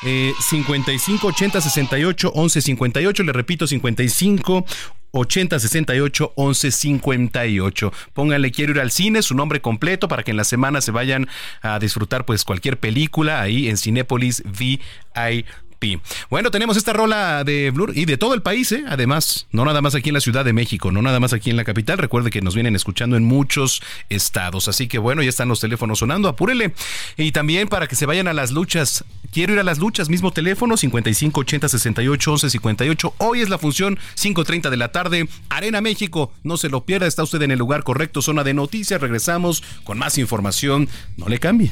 eh, 55 80 68 11 58, le repito, 55 80 68 11 58. Pónganle quiero ir al cine, su nombre completo para que en la semana se vayan a disfrutar pues cualquier película ahí en Cinépolis VIP. Bueno, tenemos esta rola de Blur y de todo el país, ¿eh? además, no nada más aquí en la Ciudad de México, no nada más aquí en la capital. Recuerde que nos vienen escuchando en muchos estados, así que bueno, ya están los teléfonos sonando, apúrele. Y también para que se vayan a las luchas, quiero ir a las luchas, mismo teléfono 55 80 68 11 58. Hoy es la función 5:30 de la tarde, Arena México. No se lo pierda, está usted en el lugar correcto, zona de noticias. Regresamos con más información. No le cambie.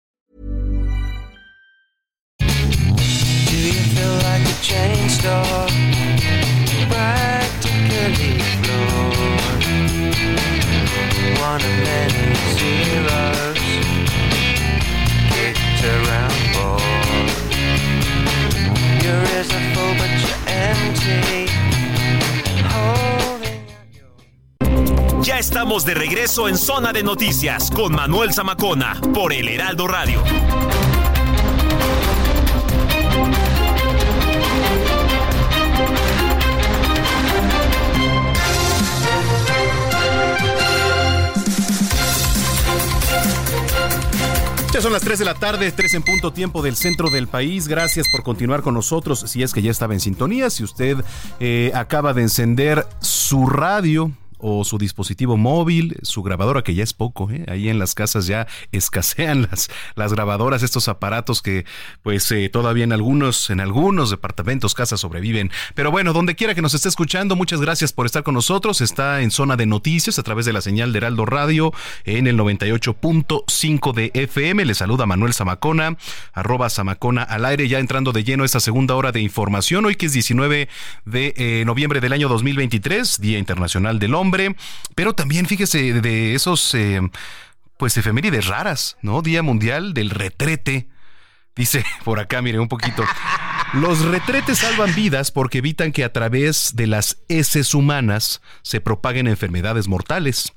estamos de regreso en Zona de Noticias con Manuel Zamacona por El Heraldo Radio. Ya son las 3 de la tarde, 3 en punto tiempo del centro del país. Gracias por continuar con nosotros. Si es que ya estaba en sintonía, si usted eh, acaba de encender su radio, o su dispositivo móvil, su grabadora, que ya es poco, ¿eh? ahí en las casas ya escasean las, las grabadoras, estos aparatos que pues eh, todavía en algunos, en algunos departamentos, casas sobreviven. Pero bueno, donde quiera que nos esté escuchando, muchas gracias por estar con nosotros. Está en zona de noticias a través de la señal de Heraldo Radio en el 98.5 de FM. Le saluda Manuel Zamacona, arroba Zamacona al aire, ya entrando de lleno esta segunda hora de información, hoy que es 19 de eh, noviembre del año 2023, Día Internacional del Hombre pero también fíjese de esos, eh, pues efemérides raras, ¿no? Día Mundial del Retrete. Dice por acá, mire, un poquito. Los retretes salvan vidas porque evitan que a través de las heces humanas se propaguen enfermedades mortales.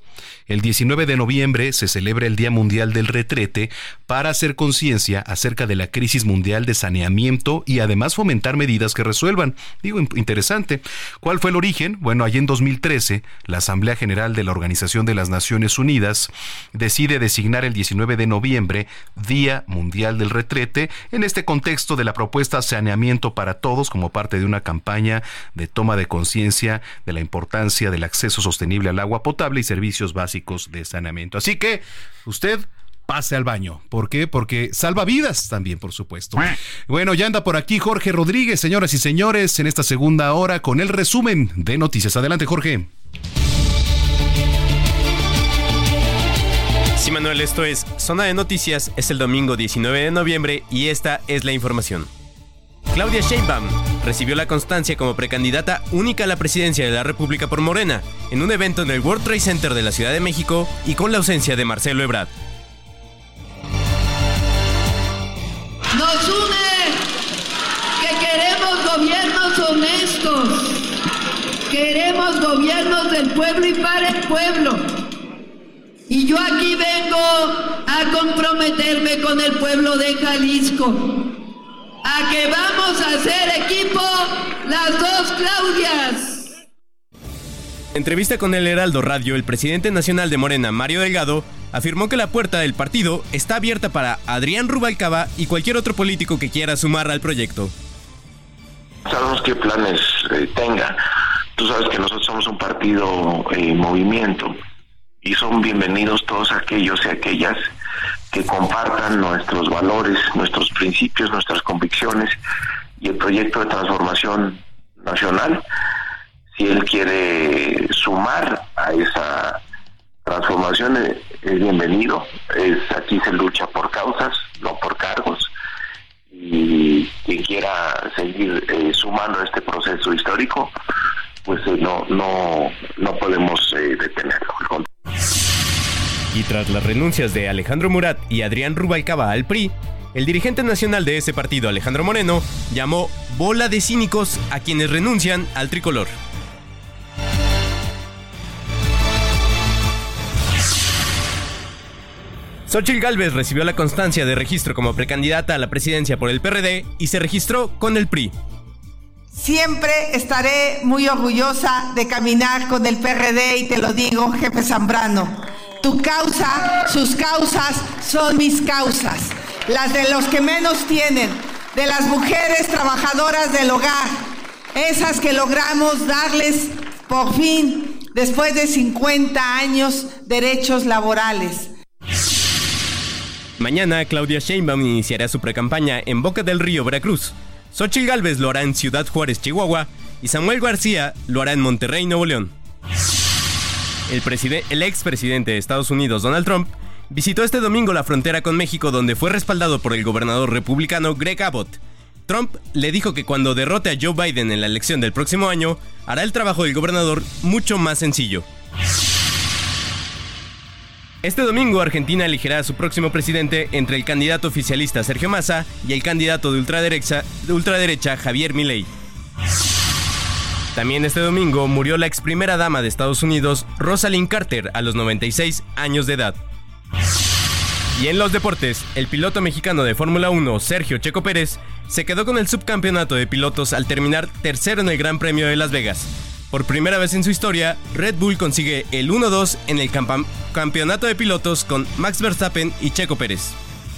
El 19 de noviembre se celebra el Día Mundial del Retrete para hacer conciencia acerca de la crisis mundial de saneamiento y además fomentar medidas que resuelvan. Digo, interesante. ¿Cuál fue el origen? Bueno, allí en 2013, la Asamblea General de la Organización de las Naciones Unidas decide designar el 19 de noviembre Día Mundial del Retrete en este contexto de la propuesta Saneamiento para Todos como parte de una campaña de toma de conciencia de la importancia del acceso sostenible al agua potable y servicios básicos de saneamiento. Así que usted pase al baño. ¿Por qué? Porque salva vidas también, por supuesto. Bueno, ya anda por aquí Jorge Rodríguez, señoras y señores, en esta segunda hora con el resumen de noticias. Adelante, Jorge. Sí, Manuel, esto es Zona de Noticias, es el domingo 19 de noviembre y esta es la información. Claudia Sheinbaum recibió la constancia como precandidata única a la presidencia de la República por Morena, en un evento en el World Trade Center de la Ciudad de México y con la ausencia de Marcelo Ebrard. Nos une que queremos gobiernos honestos, queremos gobiernos del pueblo y para el pueblo. Y yo aquí vengo a comprometerme con el pueblo de Jalisco, a que vamos a hacer equipo las dos Claudias. Entrevista con el Heraldo Radio, el presidente nacional de Morena, Mario Delgado, afirmó que la puerta del partido está abierta para Adrián Rubalcaba y cualquier otro político que quiera sumar al proyecto. Sabemos qué planes eh, tenga. Tú sabes que nosotros somos un partido eh, movimiento y son bienvenidos todos aquellos y aquellas que compartan nuestros valores, nuestros principios, nuestras convicciones y el proyecto de transformación nacional. Si él quiere sumar a esa transformación, eh, es bienvenido. Es, aquí se lucha por causas, no por cargos. Y quien quiera seguir eh, sumando a este proceso histórico, pues eh, no, no, no podemos detenerlo. Y tras las renuncias de Alejandro Murat y Adrián Rubalcaba al PRI, el dirigente nacional de ese partido, Alejandro Moreno, llamó bola de cínicos a quienes renuncian al tricolor. Xochitl Gálvez recibió la constancia de registro como precandidata a la presidencia por el PRD y se registró con el PRI. Siempre estaré muy orgullosa de caminar con el PRD y te lo digo, jefe Zambrano. Tu causa, sus causas son mis causas, las de los que menos tienen, de las mujeres trabajadoras del hogar, esas que logramos darles por fin, después de 50 años, derechos laborales. Mañana Claudia Sheinbaum iniciará su precampaña en Boca del Río, Veracruz. Xochitl Gálvez lo hará en Ciudad Juárez, Chihuahua, y Samuel García lo hará en Monterrey, Nuevo León. El, expresidente de Estados Unidos, Donald Trump, visitó este domingo la frontera con México donde fue respaldado por el gobernador republicano Greg Abbott. Trump le dijo que cuando derrote a Joe Biden en la elección del próximo año, hará el trabajo del gobernador mucho más sencillo. Este domingo Argentina elegirá a su próximo presidente entre el candidato oficialista Sergio Massa y el candidato de ultraderecha, de ultraderecha Javier Milei. También este domingo murió la ex primera dama de Estados Unidos, Rosalind Carter, a los 96 años de edad. Y en los deportes, el piloto mexicano de Fórmula 1, Sergio Checo Pérez, se quedó con el subcampeonato de pilotos al terminar tercero en el Gran Premio de Las Vegas. Por primera vez en su historia, Red Bull consigue el 1-2 en el campeonato de pilotos con Max Verstappen y Checo Pérez.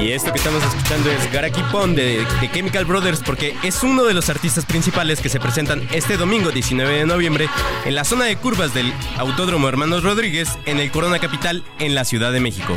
Y esto que estamos escuchando es Garaki Pond de, de, Chemical Brothers porque es uno de los artistas principales que se presentan este domingo 19 de noviembre en la zona de curvas del Autódromo Hermanos Rodríguez en el Corona Capital en la Ciudad de México.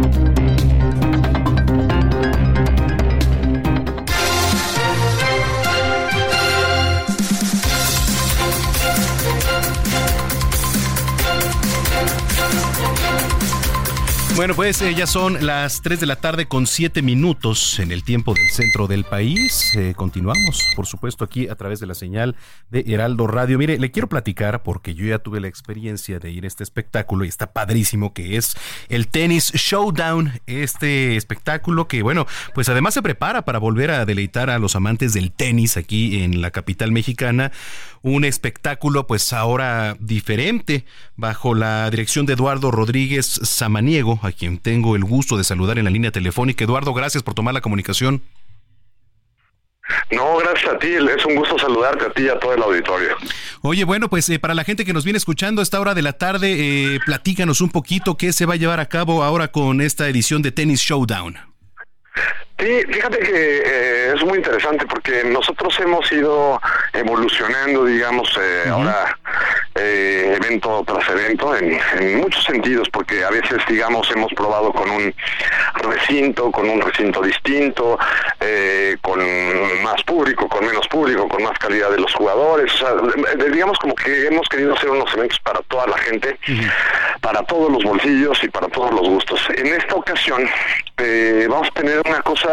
Bueno, pues eh, ya son las 3 de la tarde con 7 minutos en el tiempo del centro del país. Eh, continuamos, por supuesto, aquí a través de la señal de Heraldo Radio. Mire, le quiero platicar porque yo ya tuve la experiencia de ir a este espectáculo y está padrísimo que es el Tennis Showdown, este espectáculo que, bueno, pues además se prepara para volver a deleitar a los amantes del tenis aquí en la capital mexicana. Un espectáculo, pues ahora diferente, bajo la dirección de Eduardo Rodríguez Samaniego, a quien tengo el gusto de saludar en la línea telefónica. Eduardo, gracias por tomar la comunicación. No, gracias a ti. Es un gusto saludarte a ti y a todo el auditorio. Oye, bueno, pues eh, para la gente que nos viene escuchando a esta hora de la tarde, eh, platícanos un poquito qué se va a llevar a cabo ahora con esta edición de Tennis Showdown. Sí, fíjate que eh, es muy interesante porque nosotros hemos ido evolucionando, digamos, eh, ahora eh, evento tras evento en, en, muchos sentidos, porque a veces, digamos, hemos probado con un recinto, con un recinto distinto, con más público, con menos público, con más calidad de los jugadores, o sea, digamos como que hemos querido hacer unos eventos para toda la gente, para todos los bolsillos y para todos los gustos. En esta ocasión vamos a tener una cosa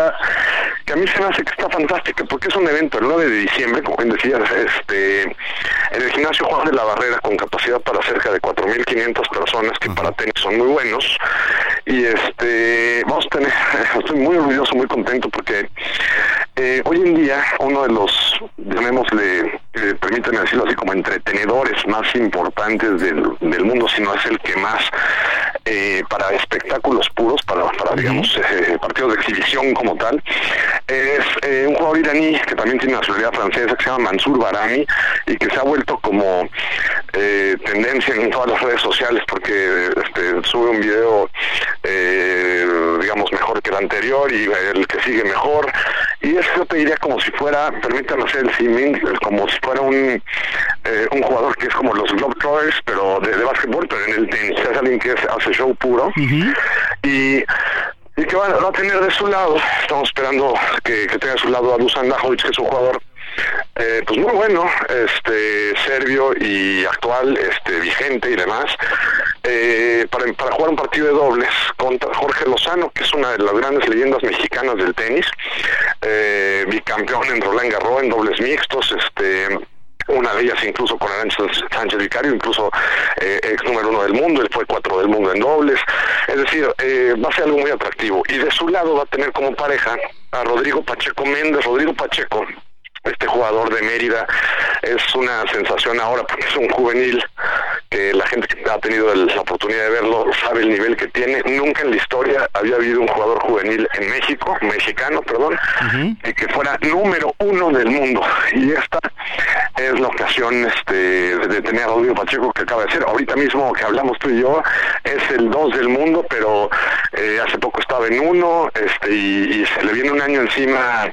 que a mí se me hace que está fantástica, porque es un evento el 9 de diciembre, como bien decías, este, en el gimnasio Juan de la Barrera, con capacidad para cerca de 4.500 personas, que para tenis son muy buenos, y este, vamos a tener, estoy muy orgulloso, muy contento, porque eh, hoy en día uno de los, llamémosle, eh, permítanme decirlo así, como entretenedores más importantes del, del mundo, si no es el que más, eh, para espectáculos puros, para, para digamos, eh, partidos de exhibición como tal, es eh, un jugador iraní que también tiene nacionalidad francesa, que se llama Mansur Barami, y que se ha vuelto como eh, tendencia en todas las redes sociales, porque este, sube un video, digamos, mejor que el anterior y el que sigue mejor, y eso yo te diría como si fuera, permítanme hacer el siming, como si fuera un, un jugador que es como los Globetrotters, pero de, de básquetbol, pero en el tenis, es alguien que hace show puro, y y que va, va, a tener de su lado, estamos esperando que, que tenga de su lado a Dusan Dajovic, que es un jugador eh, pues muy bueno, este serbio y actual, este vigente y demás, eh, para, jugar un partido de dobles contra Jorge Lozano, que es una de las grandes leyendas mexicanas del tenis, eh, bicampeón en Roland Garros en dobles mixtos, este una de ellas incluso con Arancha Sánchez Vicario, incluso eh, ex número uno del mundo, él fue cuatro del mundo en dobles, es decir, eh, va a ser algo muy atractivo. Y de su lado va a tener como pareja a Rodrigo Pacheco Méndez, Rodrigo Pacheco este jugador de Mérida es una sensación ahora porque es un juvenil que la gente que ha tenido la oportunidad de verlo sabe el nivel que tiene. Nunca en la historia había habido un jugador juvenil en México, mexicano, perdón, y que fuera número uno del mundo. Y esta es la ocasión este, de tener a Rodrigo Pacheco que acaba de ser. Ahorita mismo que hablamos tú y yo, es el dos del mundo, pero eh, hace poco estaba en uno este, y, y se le viene un año encima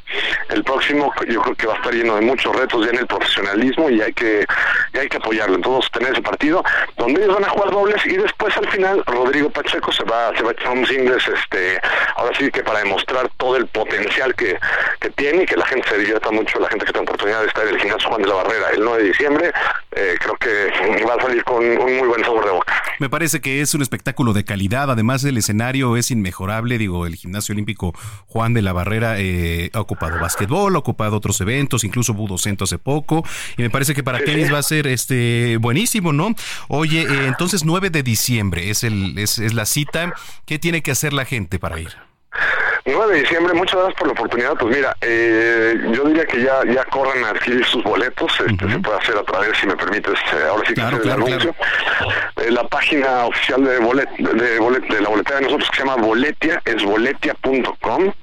el próximo. Yo creo que va a estar lleno de muchos retos ya en el profesionalismo y hay que hay que apoyarlo. Entonces tener ese partido donde ellos van a jugar dobles y después al final Rodrigo Pacheco se va se va a echar un singles este ahora sí que para demostrar todo el potencial que, que tiene y que la gente se divierta mucho, la gente que tiene oportunidad de estar en el gimnasio Juan de la Barrera el 9 de diciembre, eh, creo que va a salir con un muy buen sabor de boca. Me parece que es un espectáculo de calidad, además el escenario es inmejorable, digo, el gimnasio olímpico Juan de la Barrera eh, ha ocupado básquetbol, ha ocupado otros eventos, incluso Budo Centro hace poco, y me parece que para tenis va a ser este buenísimo, ¿no? Oye, eh, entonces 9 de diciembre es, el, es, es la cita, ¿qué tiene que hacer la gente para ir? 9 de diciembre, muchas gracias por la oportunidad. Pues mira, eh, yo diría que ya ya corran a adquirir sus boletos. Este, Se puede hacer a través, si me permites, eh, ahora sí que hacer el anuncio. Eh, la página oficial de, bolet, de, bolet, de la boleta de nosotros que se llama Boletia, es boletia.com.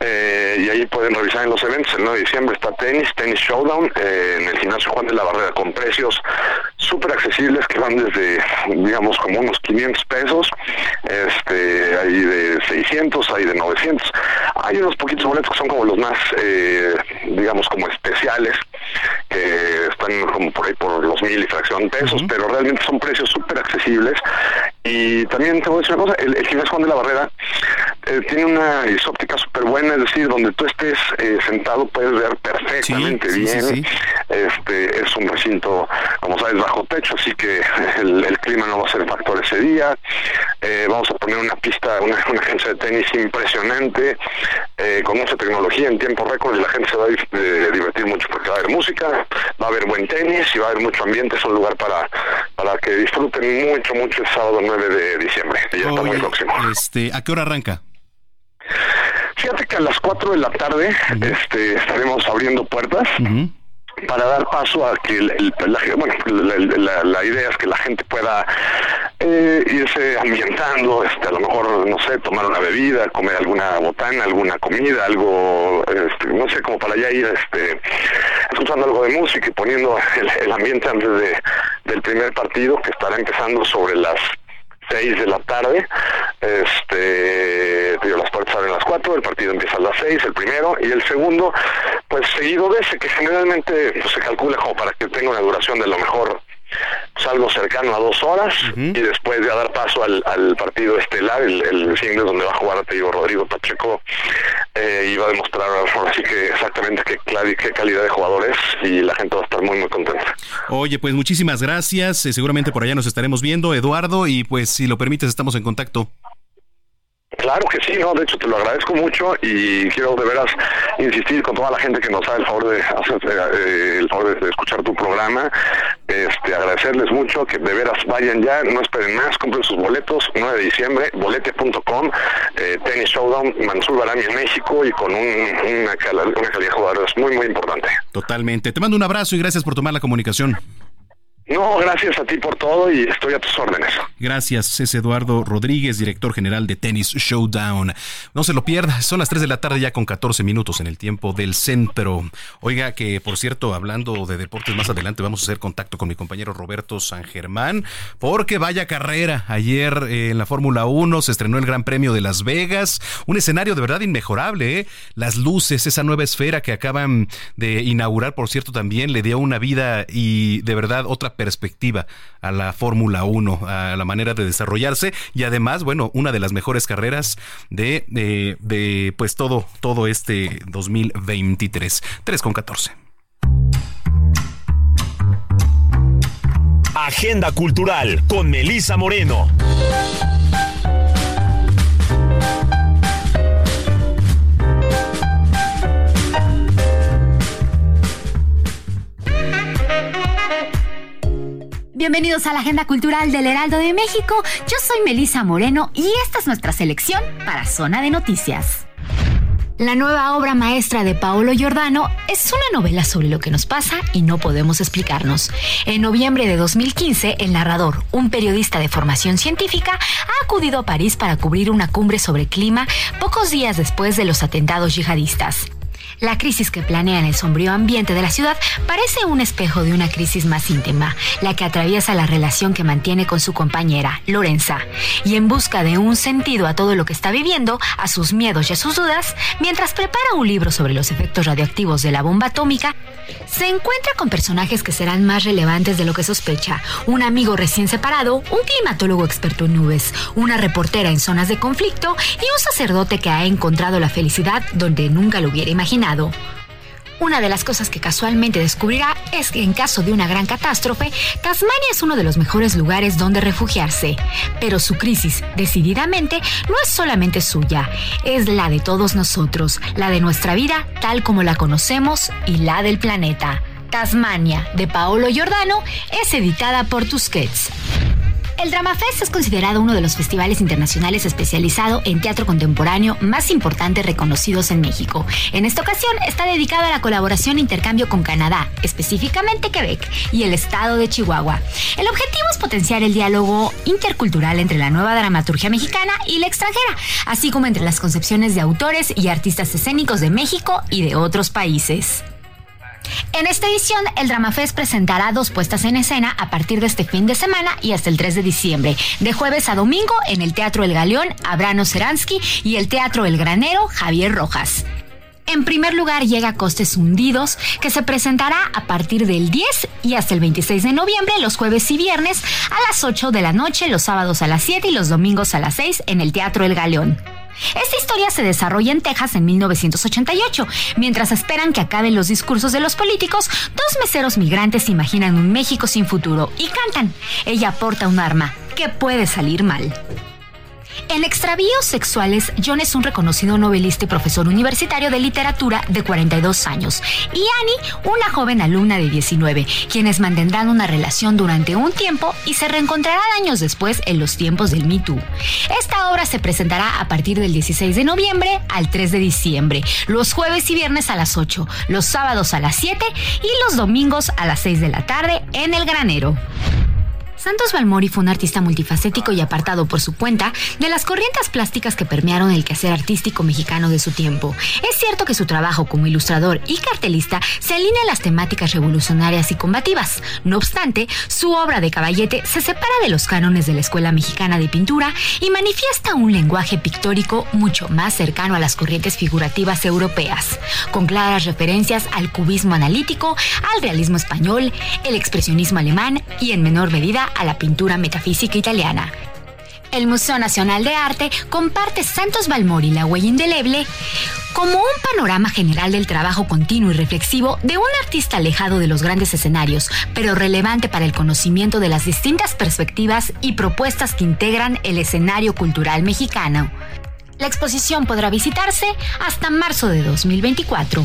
Eh, y ahí pueden revisar en los eventos. El 9 de diciembre está tenis, tenis showdown en el gimnasio Juan de la Barrera con precios súper accesibles que van desde, digamos, como unos 500 pesos. Este, hay de 600, hay de 900. Hay unos poquitos boletos que son como los más, eh, digamos, como especiales, que están como por ahí por los mil y fracción pesos, pero realmente son precios súper accesibles. Y también te voy a decir una cosa, el, el gimnasio Juan de la Barrera eh, tiene una isóptica súper buena, es decir, donde tú estés eh, sentado puedes ver perfectamente Sí, bien. sí, sí. Este es un recinto, como sabes, bajo techo, así que el, clima no va a ser factor ese día. Eh, vamos a poner una pista, una, una agencia de tenis impresionante, con mucha tecnología en tiempo récord y la gente se va a divertir mucho porque va a haber música, va a haber buen tenis y va a haber mucho ambiente. Es un lugar para, para que disfruten mucho, mucho el sábado 9 de diciembre. Ya está muy próximo. Este, ¿A qué hora arranca? Fíjate que a las 4 de la tarde este, estaremos abriendo puertas. Para dar paso a que el, la, bueno, la, idea es que la gente pueda eh, irse ambientando, este, a lo mejor, no sé, tomar una bebida, comer alguna botana, alguna comida, algo, este, no sé, como para ya ir este, escuchando algo de música y poniendo el, ambiente antes de, del primer partido que estará empezando sobre las 6 de la tarde. Este, las puertas abren a las 4, el partido empieza a las 6, el primero, y el segundo, pues seguido de ese, que generalmente pues, se calcula como para que tenga una duración de lo mejor salgo cercano a dos horas y después de dar paso al, partido estelar, el, el single donde va a jugar, te digo, Rodrigo Pacheco, eh, y va a demostrar así que exactamente qué, qué calidad de jugador es y la gente va a estar muy, muy contenta. Oye, pues muchísimas gracias, eh, seguramente por allá nos estaremos viendo, Eduardo, y pues si lo permites estamos en contacto. Claro que sí, no, de hecho te lo agradezco mucho y quiero de veras insistir con toda la gente que nos da el favor de hacer, eh, el favor de escuchar tu programa, este agradecerles mucho que de veras vayan ya, no esperen más, compren sus boletos, 9 de diciembre, bolete.com, eh, tenis showdown, Mansur Barami en México y con un, una, calidad de jugadores muy muy importante. Totalmente. Te mando un abrazo y gracias por tomar la comunicación. No, gracias a ti por todo y estoy a tus órdenes. Gracias, es Eduardo Rodríguez, director general de Tennis Showdown. No se lo pierda, son las 3 de la tarde ya con 14 minutos en el tiempo del centro. Oiga, que por cierto, hablando de deportes más adelante, vamos a hacer contacto con mi compañero Roberto San Germán, porque vaya carrera. Ayer eh, en la Fórmula 1 se estrenó el Gran Premio de Las Vegas, un escenario de verdad inmejorable. ¿eh? Las luces, esa nueva esfera que acaban de inaugurar, por cierto, también le dio una vida y de verdad otra perspectiva a la Fórmula 1, a la manera de desarrollarse y además, bueno, una de las mejores carreras de, de, pues todo, todo este 2023. 3 con 14. Agenda Cultural con Melisa Moreno. Bienvenidos a la Agenda Cultural del Heraldo de México. Yo soy Melisa Moreno y esta es nuestra selección para Zona de Noticias. La nueva obra maestra de Paolo Giordano es una novela sobre lo que nos pasa y no podemos explicarnos. En noviembre de 2015, el narrador, un periodista de formación científica, ha acudido a París para cubrir una cumbre sobre clima pocos días después de los atentados yihadistas. La crisis que planea en el sombrío ambiente de la ciudad parece un espejo de una crisis más íntima, la que atraviesa la relación que mantiene con su compañera, Lorenza. Y en busca de un sentido a todo lo que está viviendo, a sus miedos y a sus dudas, mientras prepara un libro sobre los efectos radioactivos de la bomba atómica, se encuentra con personajes que serán más relevantes de lo que sospecha. Un amigo recién separado, un climatólogo experto en nubes, una reportera en zonas de conflicto y un sacerdote que ha encontrado la felicidad donde nunca lo hubiera imaginado una de las cosas que casualmente descubrirá es que en caso de una gran catástrofe, Tasmania es uno de los mejores lugares donde refugiarse. Pero su crisis, decididamente, no es solamente suya, es la de todos nosotros, la de nuestra vida tal como la conocemos y la del planeta. Tasmania, de Paolo Giordano, es editada por Tusquets. El Drama Fest es considerado uno de los festivales internacionales especializado en teatro contemporáneo más importantes reconocidos en México. En esta ocasión está dedicado a la colaboración e intercambio con Canadá, específicamente Quebec y el estado de Chihuahua. El objetivo es potenciar el diálogo intercultural entre la nueva dramaturgia mexicana y la extranjera, así como entre las concepciones de autores y artistas escénicos de México y de otros países. En esta edición, el Drama Fest presentará dos puestas en escena a partir de este fin de semana y hasta el 3 de diciembre, de jueves a domingo en el Teatro El Galeón, Abrano Seransky y el Teatro El Granero, Javier Rojas. En primer lugar llega Costes Hundidos, que se presentará a partir del 10 y hasta el 26 de noviembre, los jueves y viernes, a las 8 de la noche, los sábados a las 7 y los domingos a las 6 en el Teatro El Galeón. Esta historia se desarrolla en Texas en 1988. Mientras esperan que acaben los discursos de los políticos, dos meseros migrantes imaginan un México sin futuro y cantan. Ella porta un arma. que puede salir mal? En Extravíos Sexuales, John es un reconocido novelista y profesor universitario de literatura de 42 años, y Annie, una joven alumna de 19, quienes mantendrán una relación durante un tiempo y se reencontrarán años después en los tiempos del Me Too. Esta obra se presentará a partir del 16 de noviembre al 3 de diciembre, los jueves y viernes a las 8, los sábados a las 7 y los domingos a las 6 de la tarde en El Granero. Santos Balmori fue un artista multifacético y apartado por su cuenta de las corrientes plásticas que permearon el quehacer artístico mexicano de su tiempo. Es cierto que su trabajo como ilustrador y cartelista se alinea a las temáticas revolucionarias y combativas. No obstante, su obra de caballete se separa de los cánones de la Escuela Mexicana de Pintura y manifiesta un lenguaje pictórico mucho más cercano a las corrientes figurativas europeas, con claras referencias al cubismo analítico, al realismo español, el expresionismo alemán y en menor medida a la pintura metafísica italiana. El Museo Nacional de Arte comparte Santos Balmori la huella indeleble como un panorama general del trabajo continuo y reflexivo de un artista alejado de los grandes escenarios, pero relevante para el conocimiento de las distintas perspectivas y propuestas que integran el escenario cultural mexicano. La exposición podrá visitarse hasta marzo de 2024.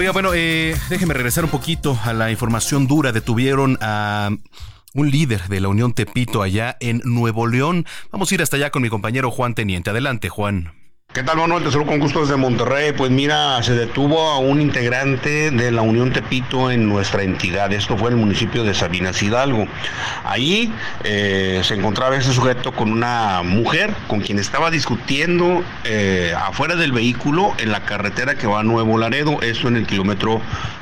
Oiga, bueno, eh, déjeme regresar un poquito a la información dura. Detuvieron a un líder de la Unión Tepito allá en Nuevo León. Vamos a ir hasta allá con mi compañero Juan Teniente. Adelante, Juan. ¿Qué tal, Manuel? Te saludo con gusto desde Monterrey. Pues mira, se detuvo a un integrante de la Unión Tepito en nuestra entidad. Esto fue en el municipio de Sabinas Hidalgo. Ahí eh, se encontraba ese sujeto con una mujer con quien estaba discutiendo eh, afuera del vehículo en la carretera que va a Nuevo Laredo. Esto en el kilómetro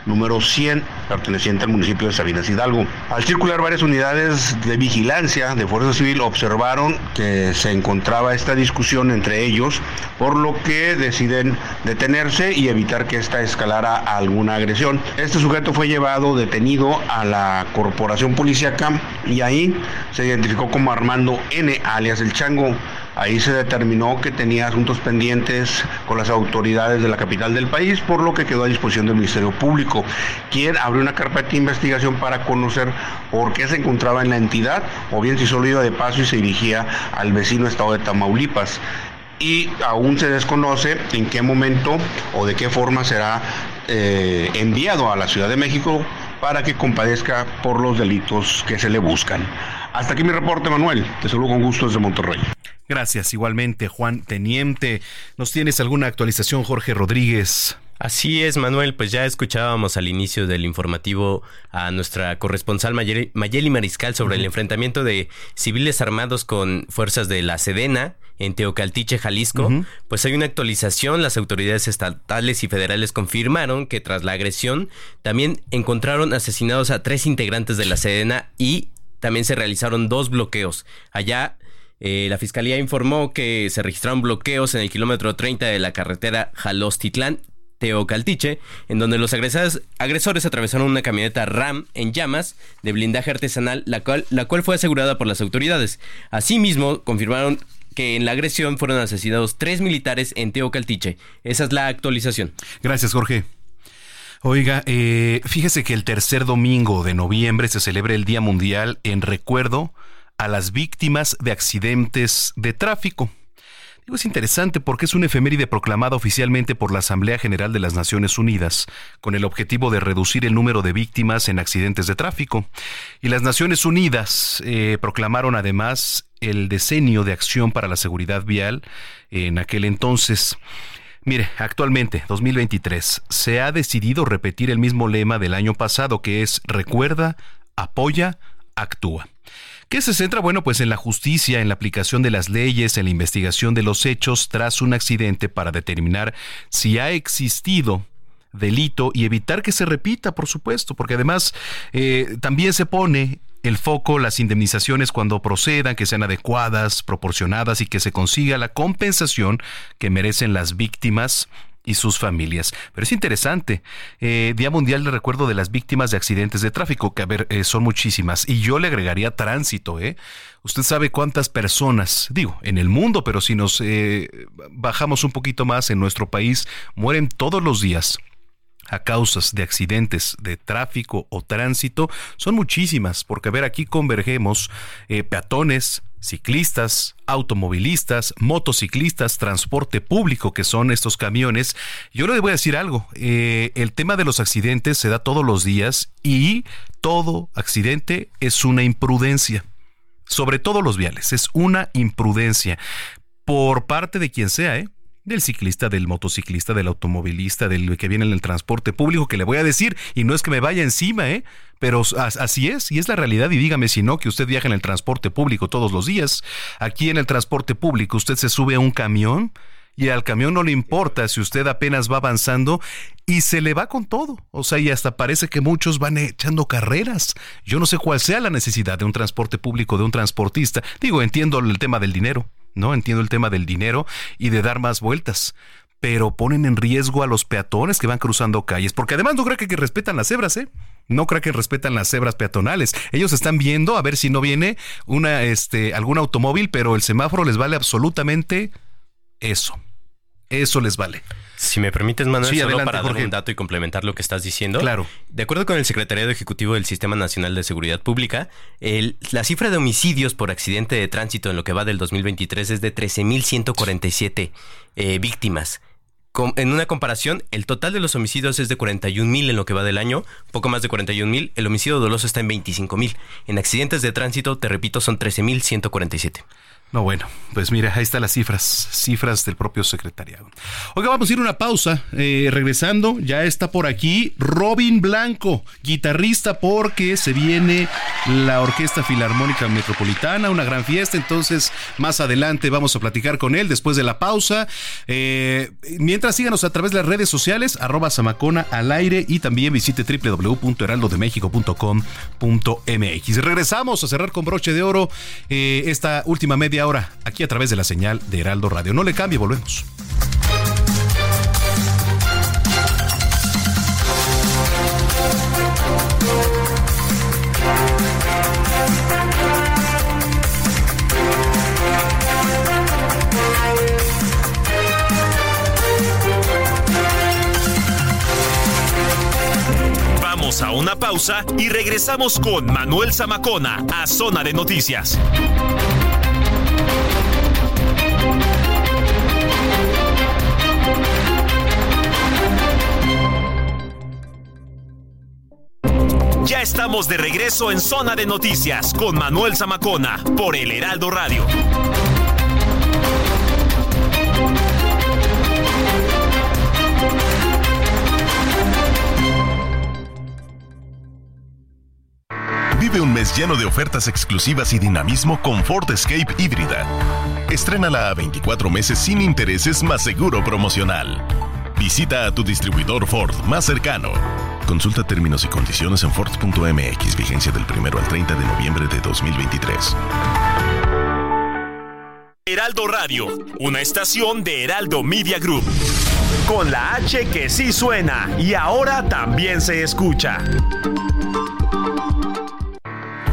número 100, perteneciente al municipio de Sabinas Hidalgo. Al circular varias unidades de vigilancia de Fuerza Civil observaron que se encontraba esta discusión entre ellos por lo que deciden detenerse y evitar que esta escalara alguna agresión. Este sujeto fue llevado detenido a la corporación policíaca y ahí se identificó como Armando N, alias el Chango. Ahí se determinó que tenía asuntos pendientes con las autoridades de la capital del país, por lo que quedó a disposición del Ministerio Público, quien abrió una carpeta de investigación para conocer por qué se encontraba en la entidad, o bien si solo iba de paso y se dirigía al vecino estado de Tamaulipas y aún se desconoce en qué momento o de qué forma será eh, enviado a la Ciudad de México para que compadezca por los delitos que se le buscan. Hasta aquí mi reporte, Manuel. Te saludo con gusto desde Monterrey. Gracias, igualmente, Juan Teniente. ¿Nos tienes alguna actualización, Jorge Rodríguez? Así es, Manuel, pues ya escuchábamos al inicio del informativo a nuestra corresponsal Mayeli, Mariscal sobre el enfrentamiento de civiles armados con fuerzas de la Sedena en Teocaltiche, Jalisco. Pues hay una actualización, las autoridades estatales y federales confirmaron que tras la agresión también encontraron asesinados a tres integrantes de la Sedena y también se realizaron dos bloqueos. Allá eh, la fiscalía informó que se registraron bloqueos en el kilómetro 30 de la carretera Jalostitlán Teocaltiche, en donde los agresores, atravesaron una camioneta RAM en llamas de blindaje artesanal, la cual, la cual fue asegurada por las autoridades. Asimismo, confirmaron que en la agresión fueron asesinados tres militares en Teocaltiche. Esa es la actualización. Gracias, Jorge. Oiga, eh, fíjese que el tercer domingo de noviembre se celebra el Día Mundial en recuerdo a las víctimas de accidentes de tráfico es interesante porque es una efeméride proclamada oficialmente por la Asamblea General de las Naciones Unidas, con el objetivo de reducir el número de víctimas en accidentes de tráfico. Y las Naciones Unidas eh, proclamaron además el decenio de acción para la seguridad vial en aquel entonces. Mire, actualmente, 2023, se ha decidido repetir el mismo lema del año pasado que es recuerda, apoya, actúa. ¿Qué se centra? Bueno, pues en la justicia, en la aplicación de las leyes, en la investigación de los hechos tras un accidente para determinar si ha existido delito y evitar que se repita, por supuesto, porque además eh, también se pone el foco, las indemnizaciones cuando procedan, que sean adecuadas, proporcionadas y que se consiga la compensación que merecen las víctimas y sus familias. Pero es interesante. Eh, Día Mundial de Recuerdo de las Víctimas de Accidentes de Tráfico, que a ver, eh, son muchísimas. Y yo le agregaría tránsito, ¿eh? Usted sabe cuántas personas, digo, en el mundo, pero si nos eh, bajamos un poquito más en nuestro país, mueren todos los días a causas de accidentes de tráfico o tránsito son muchísimas, porque a ver, aquí convergemos eh, peatones, ciclistas, automovilistas, motociclistas, transporte público, que son estos camiones. Yo le voy a decir algo, eh, el tema de los accidentes se da todos los días y todo accidente es una imprudencia. Sobre todo los viales, es una imprudencia por parte de quien sea, ¿eh? Del ciclista, del motociclista, del automovilista, del que viene en el transporte público, que le voy a decir, y no es que me vaya encima, ¿eh? Pero así es, y es la realidad, y dígame si no, que usted viaja en el transporte público todos los días. Aquí en el transporte público usted se sube a un camión y al camión no le importa si usted apenas va avanzando y se le va con todo. O sea, y hasta parece que muchos van echando carreras. Yo no sé cuál sea la necesidad de un transporte público, de un transportista. Digo, entiendo el tema del dinero, ¿no? Entiendo el tema del dinero y de dar más vueltas. Pero ponen en riesgo a los peatones que van cruzando calles. Porque además no creo que, respetan las cebras, ¿eh? No creo que respetan las cebras peatonales. Ellos están viendo a ver si no viene una, este, algún automóvil, pero el semáforo les vale absolutamente eso. Eso les vale. Si me permites, Manuel, solo para dar un dato y complementar lo que estás diciendo. Claro. De acuerdo con el Secretariado Ejecutivo del Sistema Nacional de Seguridad Pública, la cifra de homicidios por accidente de tránsito en lo que va del 2023 es de 13.147 eh, víctimas. en una comparación, el total de los homicidios es de 41.000 en lo que va del año, poco más de 41.000. El homicidio doloso está en 25.000. En accidentes de tránsito, te repito, son 13.147. No, bueno, pues mira, ahí están las cifras, cifras del propio secretariado. Oiga, vamos a ir a una pausa. Eh, regresando, ya está por aquí Robin Blanco, guitarrista, porque se viene la Orquesta Filarmónica Metropolitana, una gran fiesta. Entonces, más adelante vamos a platicar con él después de la pausa. Eh, mientras síganos a través de las redes sociales, arroba Samacona al aire y también visite www.heraldodemexico.com.mx. Regresamos a cerrar con broche de oro eh, esta última media ahora, aquí a través de la señal de Heraldo Radio. No le cambie, volvemos. A una pausa y regresamos con Manuel Zamacona a Zona de Noticias. Ya estamos de regreso en Zona de Noticias con Manuel Zamacona por El Heraldo Radio. Vive un mes lleno de ofertas exclusivas y dinamismo con Ford Escape híbrida. Estrénala a 24 meses sin intereses más seguro promocional. Visita a tu distribuidor Ford más cercano. Consulta términos y condiciones en Ford.mx, vigencia del 1 al 30 de noviembre de 2023. Heraldo Radio, una estación de Heraldo Media Group. Con la H que sí suena y ahora también se escucha.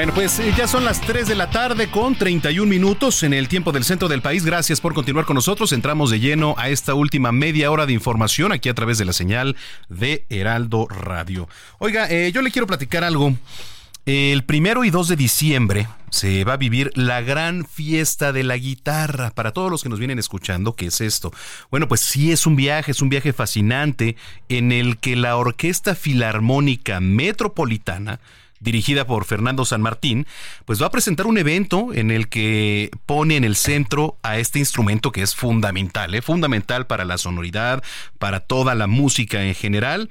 Bueno, pues eh, ya son las 3 de la tarde con 31 minutos en el tiempo del centro del país. Gracias por continuar con nosotros. Entramos de lleno a esta última media hora de información aquí a través de la señal de Heraldo Radio. Oiga, eh, yo le quiero platicar algo. El primero y 2 de diciembre se va a vivir la gran fiesta de la guitarra. Para todos los que nos vienen escuchando, ¿qué es esto? Bueno, pues sí es un viaje, es un viaje fascinante en el que la Orquesta Filarmónica Metropolitana dirigida por Fernando San Martín, pues va a presentar un evento en el que pone en el centro a este instrumento que es fundamental, ¿eh? fundamental para la sonoridad, para toda la música en general.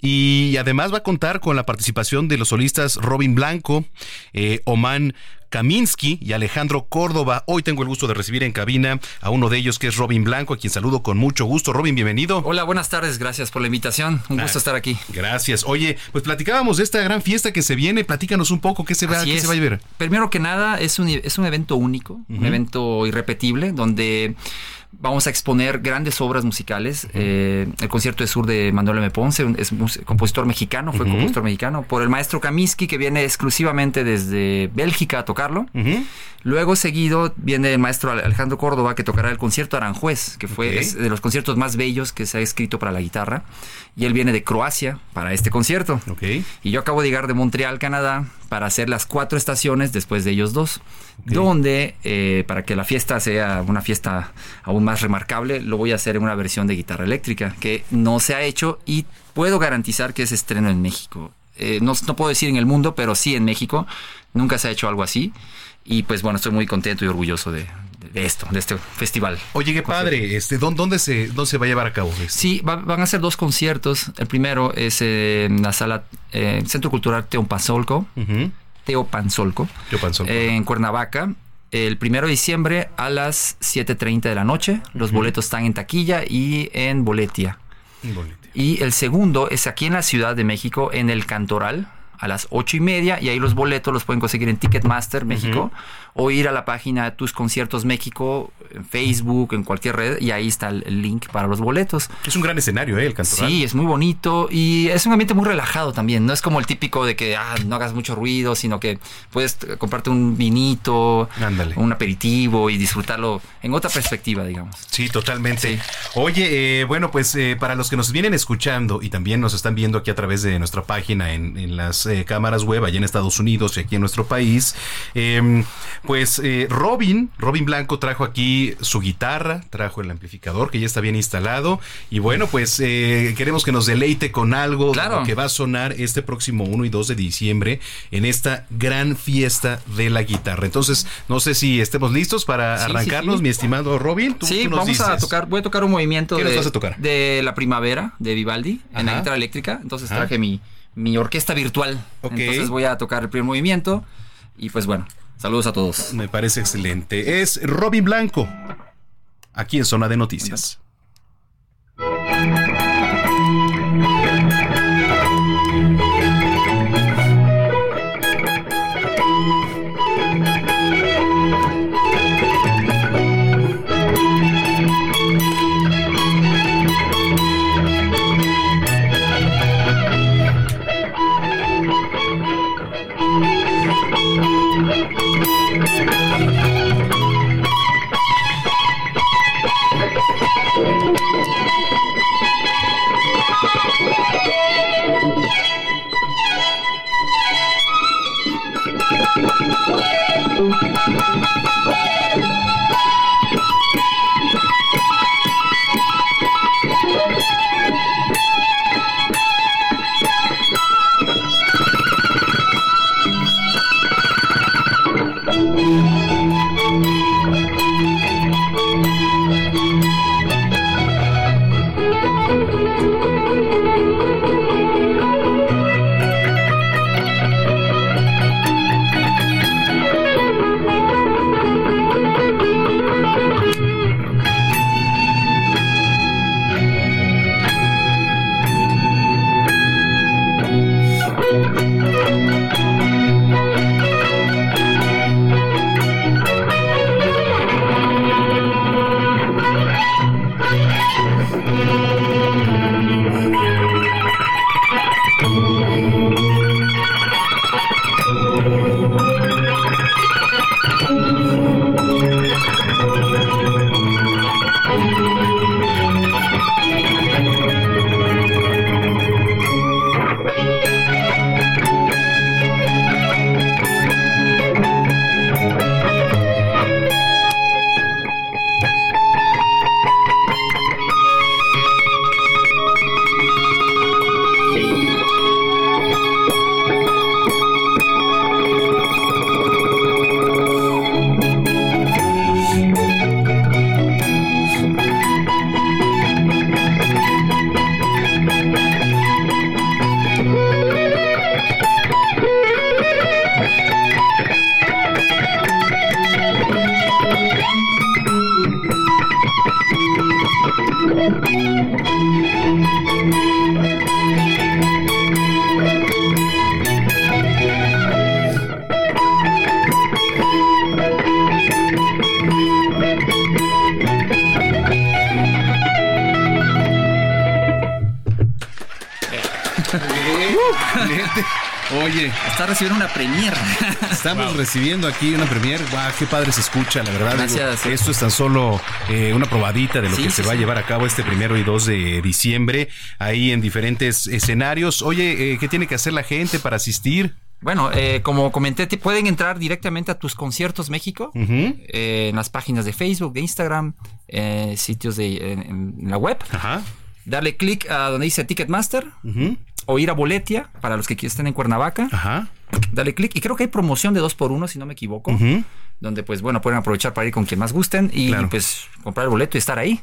Y además va a contar con la participación de los solistas Robin Blanco, eh, Oman Kaminsky y Alejandro Córdoba. Hoy tengo el gusto de recibir en cabina a uno de ellos que es Robin Blanco, a quien saludo con mucho gusto. Robin, bienvenido. Hola, buenas tardes, gracias por la invitación. Un gusto ah, estar aquí. Gracias. Oye, pues platicábamos de esta gran fiesta que se viene. Platícanos un poco qué se va, qué se va a ver. Primero que nada, es un, es un evento único, un evento irrepetible, donde Vamos a exponer grandes obras musicales. Eh, el concierto de sur de Manuel M. Ponce, es compositor mexicano, fue compositor mexicano, por el maestro Kaminsky, que viene exclusivamente desde Bélgica a tocarlo. Luego, seguido, viene el maestro Alejandro Córdoba, que tocará el concierto Aranjuez, que fue de los conciertos más bellos que se ha escrito para la guitarra. Y él viene de Croacia para este concierto. Y yo acabo de llegar de Montreal, Canadá, para hacer las cuatro estaciones después de ellos dos. Donde, eh, para que la fiesta sea una fiesta aún más remarcable, lo voy a hacer en una versión de guitarra eléctrica, que no se ha hecho y puedo garantizar que es estreno en México. Eh, no, no puedo decir en el mundo, pero sí en México. Nunca se ha hecho algo así. Y pues bueno, estoy muy contento y orgulloso de, esto, de este festival. Oye, qué padre. Este, ¿dónde, se, ¿Dónde se va a llevar a cabo esto? Sí, van a ser dos conciertos. El primero es en la sala eh, Centro Cultural Teopanzolco. Teopanzolco. en Cuernavaca. El primero de diciembre a las 7.30 de la noche. Los boletos están en taquilla y en boletia. Y el segundo es aquí en la Ciudad de México, en el Cantoral a las ocho y media y ahí los boletos los pueden conseguir en Ticketmaster México o ir a la página de Tus Conciertos México, en Facebook, en cualquier red, y ahí está el link para los boletos. Es un gran escenario, ¿eh? El Cantoral. Sí, es muy bonito y es un ambiente muy relajado también. No es como el típico de que ah, no hagas mucho ruido, sino que puedes comprarte un vinito, un aperitivo y disfrutarlo en otra perspectiva, digamos. Sí, totalmente. Oye, eh, bueno, pues eh, para los que nos vienen escuchando y también nos están viendo aquí a través de nuestra página en, en las eh, cámaras web allá en Estados Unidos y aquí en nuestro país, eh, pues eh, Robin, Robin Blanco trajo aquí su guitarra, trajo el amplificador que ya está bien instalado y bueno, pues eh, queremos que nos deleite con algo que va a sonar este próximo 1 y 2 de diciembre en esta gran fiesta de la guitarra. Entonces, no sé si estemos listos para arrancarnos, mi estimado Robin. sí, vamos a tocar, voy a tocar un movimiento de, de la primavera de Vivaldi en la guitarra eléctrica. Entonces traje mi, mi orquesta virtual. Entonces voy a tocar el primer movimiento y pues bueno, Saludos a todos. Me parece excelente. Es Robin Blanco, aquí en Zona de Noticias. Recibiendo una premier. Estamos recibiendo aquí una premier. Guau, qué padre se escucha, la verdad. Gracias. Digo, esto es tan solo eh, una probadita de lo Sí, que sí, se va a llevar a cabo este primero y 2 de diciembre, ahí en diferentes escenarios. Oye, eh, ¿qué tiene que hacer la gente para asistir? Bueno, eh, como comenté, te pueden entrar directamente a tus conciertos México eh, en las páginas de Facebook, de Instagram, eh, sitios de en, en la web. Darle clic a donde dice Ticketmaster o ir a Boletia para los que estén en Cuernavaca. Dale clic y creo que hay promoción de 2 por 1 si no me equivoco. Donde pues bueno pueden aprovechar para ir con quien más gusten y pues comprar el boleto y estar ahí.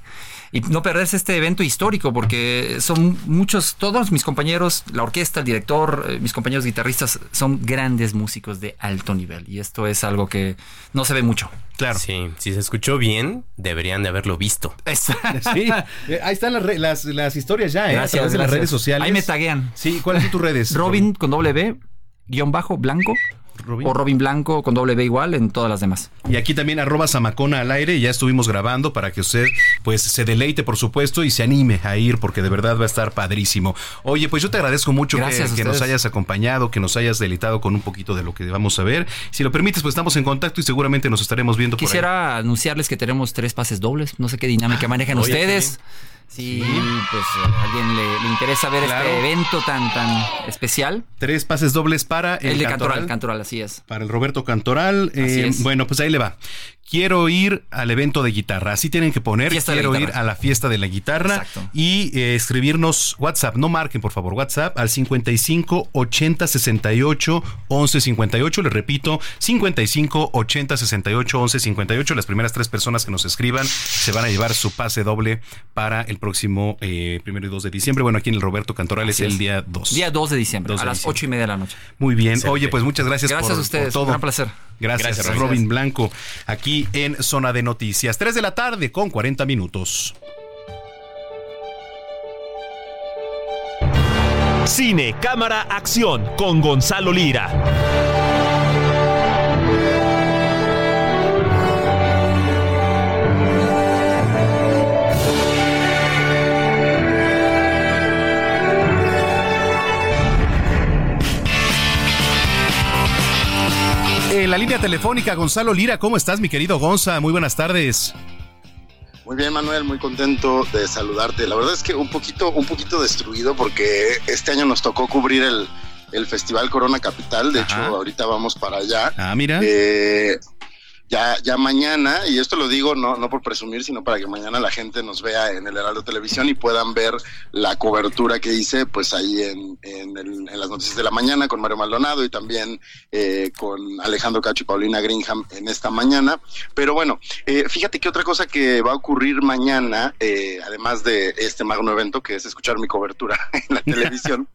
Y no perderse este evento histórico porque son muchos, todos mis compañeros, la orquesta, el director, eh, mis compañeros guitarristas son grandes músicos de alto nivel y esto es algo que no se ve mucho. Claro. Sí, si se escuchó bien, deberían de haberlo visto. Sí, eh, ahí están las, las, las historias ya, ¿eh? a Gracias, través de las redes sociales. Ahí me taguean. Sí, ¿cuáles son tus redes? Robin con doble B, guion bajo, blanco. O Robin Blanco con doble B igual en todas las demás. Y aquí también arroba Samacona al aire, ya estuvimos grabando para que usted pues se deleite por supuesto y se anime a ir porque de verdad va a estar padrísimo. Oye, pues yo te agradezco mucho que, nos hayas acompañado, que nos hayas deleitado con un poquito de lo que vamos a ver. Si lo permites, pues estamos en contacto y seguramente nos estaremos viendo por ahí. Quisiera anunciarles que tenemos tres pases dobles. No sé qué dinámica manejan oye, ustedes. Si pues a alguien le, le interesa ver Claro. este evento tan tan especial. Tres pases dobles para el, El de Cantoral. Cantoral, Cantoral, así es. Para el Roberto Cantoral. Así Eh, es. Bueno, pues ahí le va. Quiero ir al evento de guitarra. Así tienen que poner. Fiesta Quiero ir a la fiesta de la guitarra. Y eh, escribirnos WhatsApp. No marquen, por favor, WhatsApp al 55 80 68 11 58. Les repito, 55 80 68 11 58. Las primeras tres personas que nos escriban se van a llevar su pase doble para el próximo eh, primero y 2 de diciembre. Bueno, aquí en el Roberto Cantoral Así es el es. día 2. Día 2 de diciembre, 2 a de las diciembre. ocho y media de la noche. Muy bien. Excelente. Oye, pues muchas gracias, Gracias por, a ustedes, por todo. un gran placer. Gracias, Gracias, Robin Blanco, aquí en Zona de Noticias. 3 de la tarde con 40 minutos. Cine, cámara, acción con Gonzalo Lira. En la línea telefónica, Gonzalo Lira, ¿cómo estás, mi querido Gonza? Muy buenas tardes. Muy bien, Manuel, muy contento de saludarte. La verdad es que un poquito, un poquito destruido porque este año nos tocó cubrir el, el Festival Corona Capital. De hecho, ahorita vamos para allá. Ah, mira. Eh, ya, ya mañana, y esto lo digo no, no por presumir, sino para que mañana la gente nos vea en el Heraldo Televisión y puedan ver la cobertura que hice pues ahí en, en, el- en las noticias de la mañana con Mario Maldonado y también eh, con Alejandro Cacho y Paulina Greenham en esta mañana. Pero bueno, eh, fíjate que otra cosa que va a ocurrir mañana, eh, además de este magno evento, que es escuchar mi cobertura en la televisión,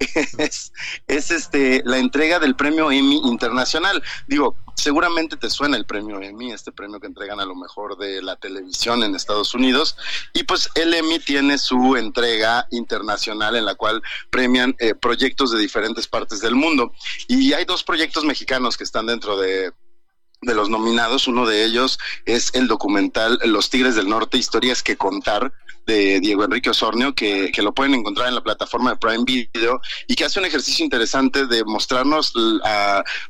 es, es este la entrega del premio Emmy Internacional. Digo, seguramente te suena el premio Emmy, este premio que entregan a lo mejor de la televisión en Estados Unidos. Y pues el Emmy tiene su entrega internacional en la cual premian eh, proyectos de diferentes partes del mundo. Y hay dos proyectos mexicanos que están dentro de, de los nominados. Uno de ellos es el documental Los Tigres del Norte, historias que contar de Diego Enrique Osornio, que, que lo pueden encontrar en la plataforma de Prime Video y que hace un ejercicio interesante de mostrarnos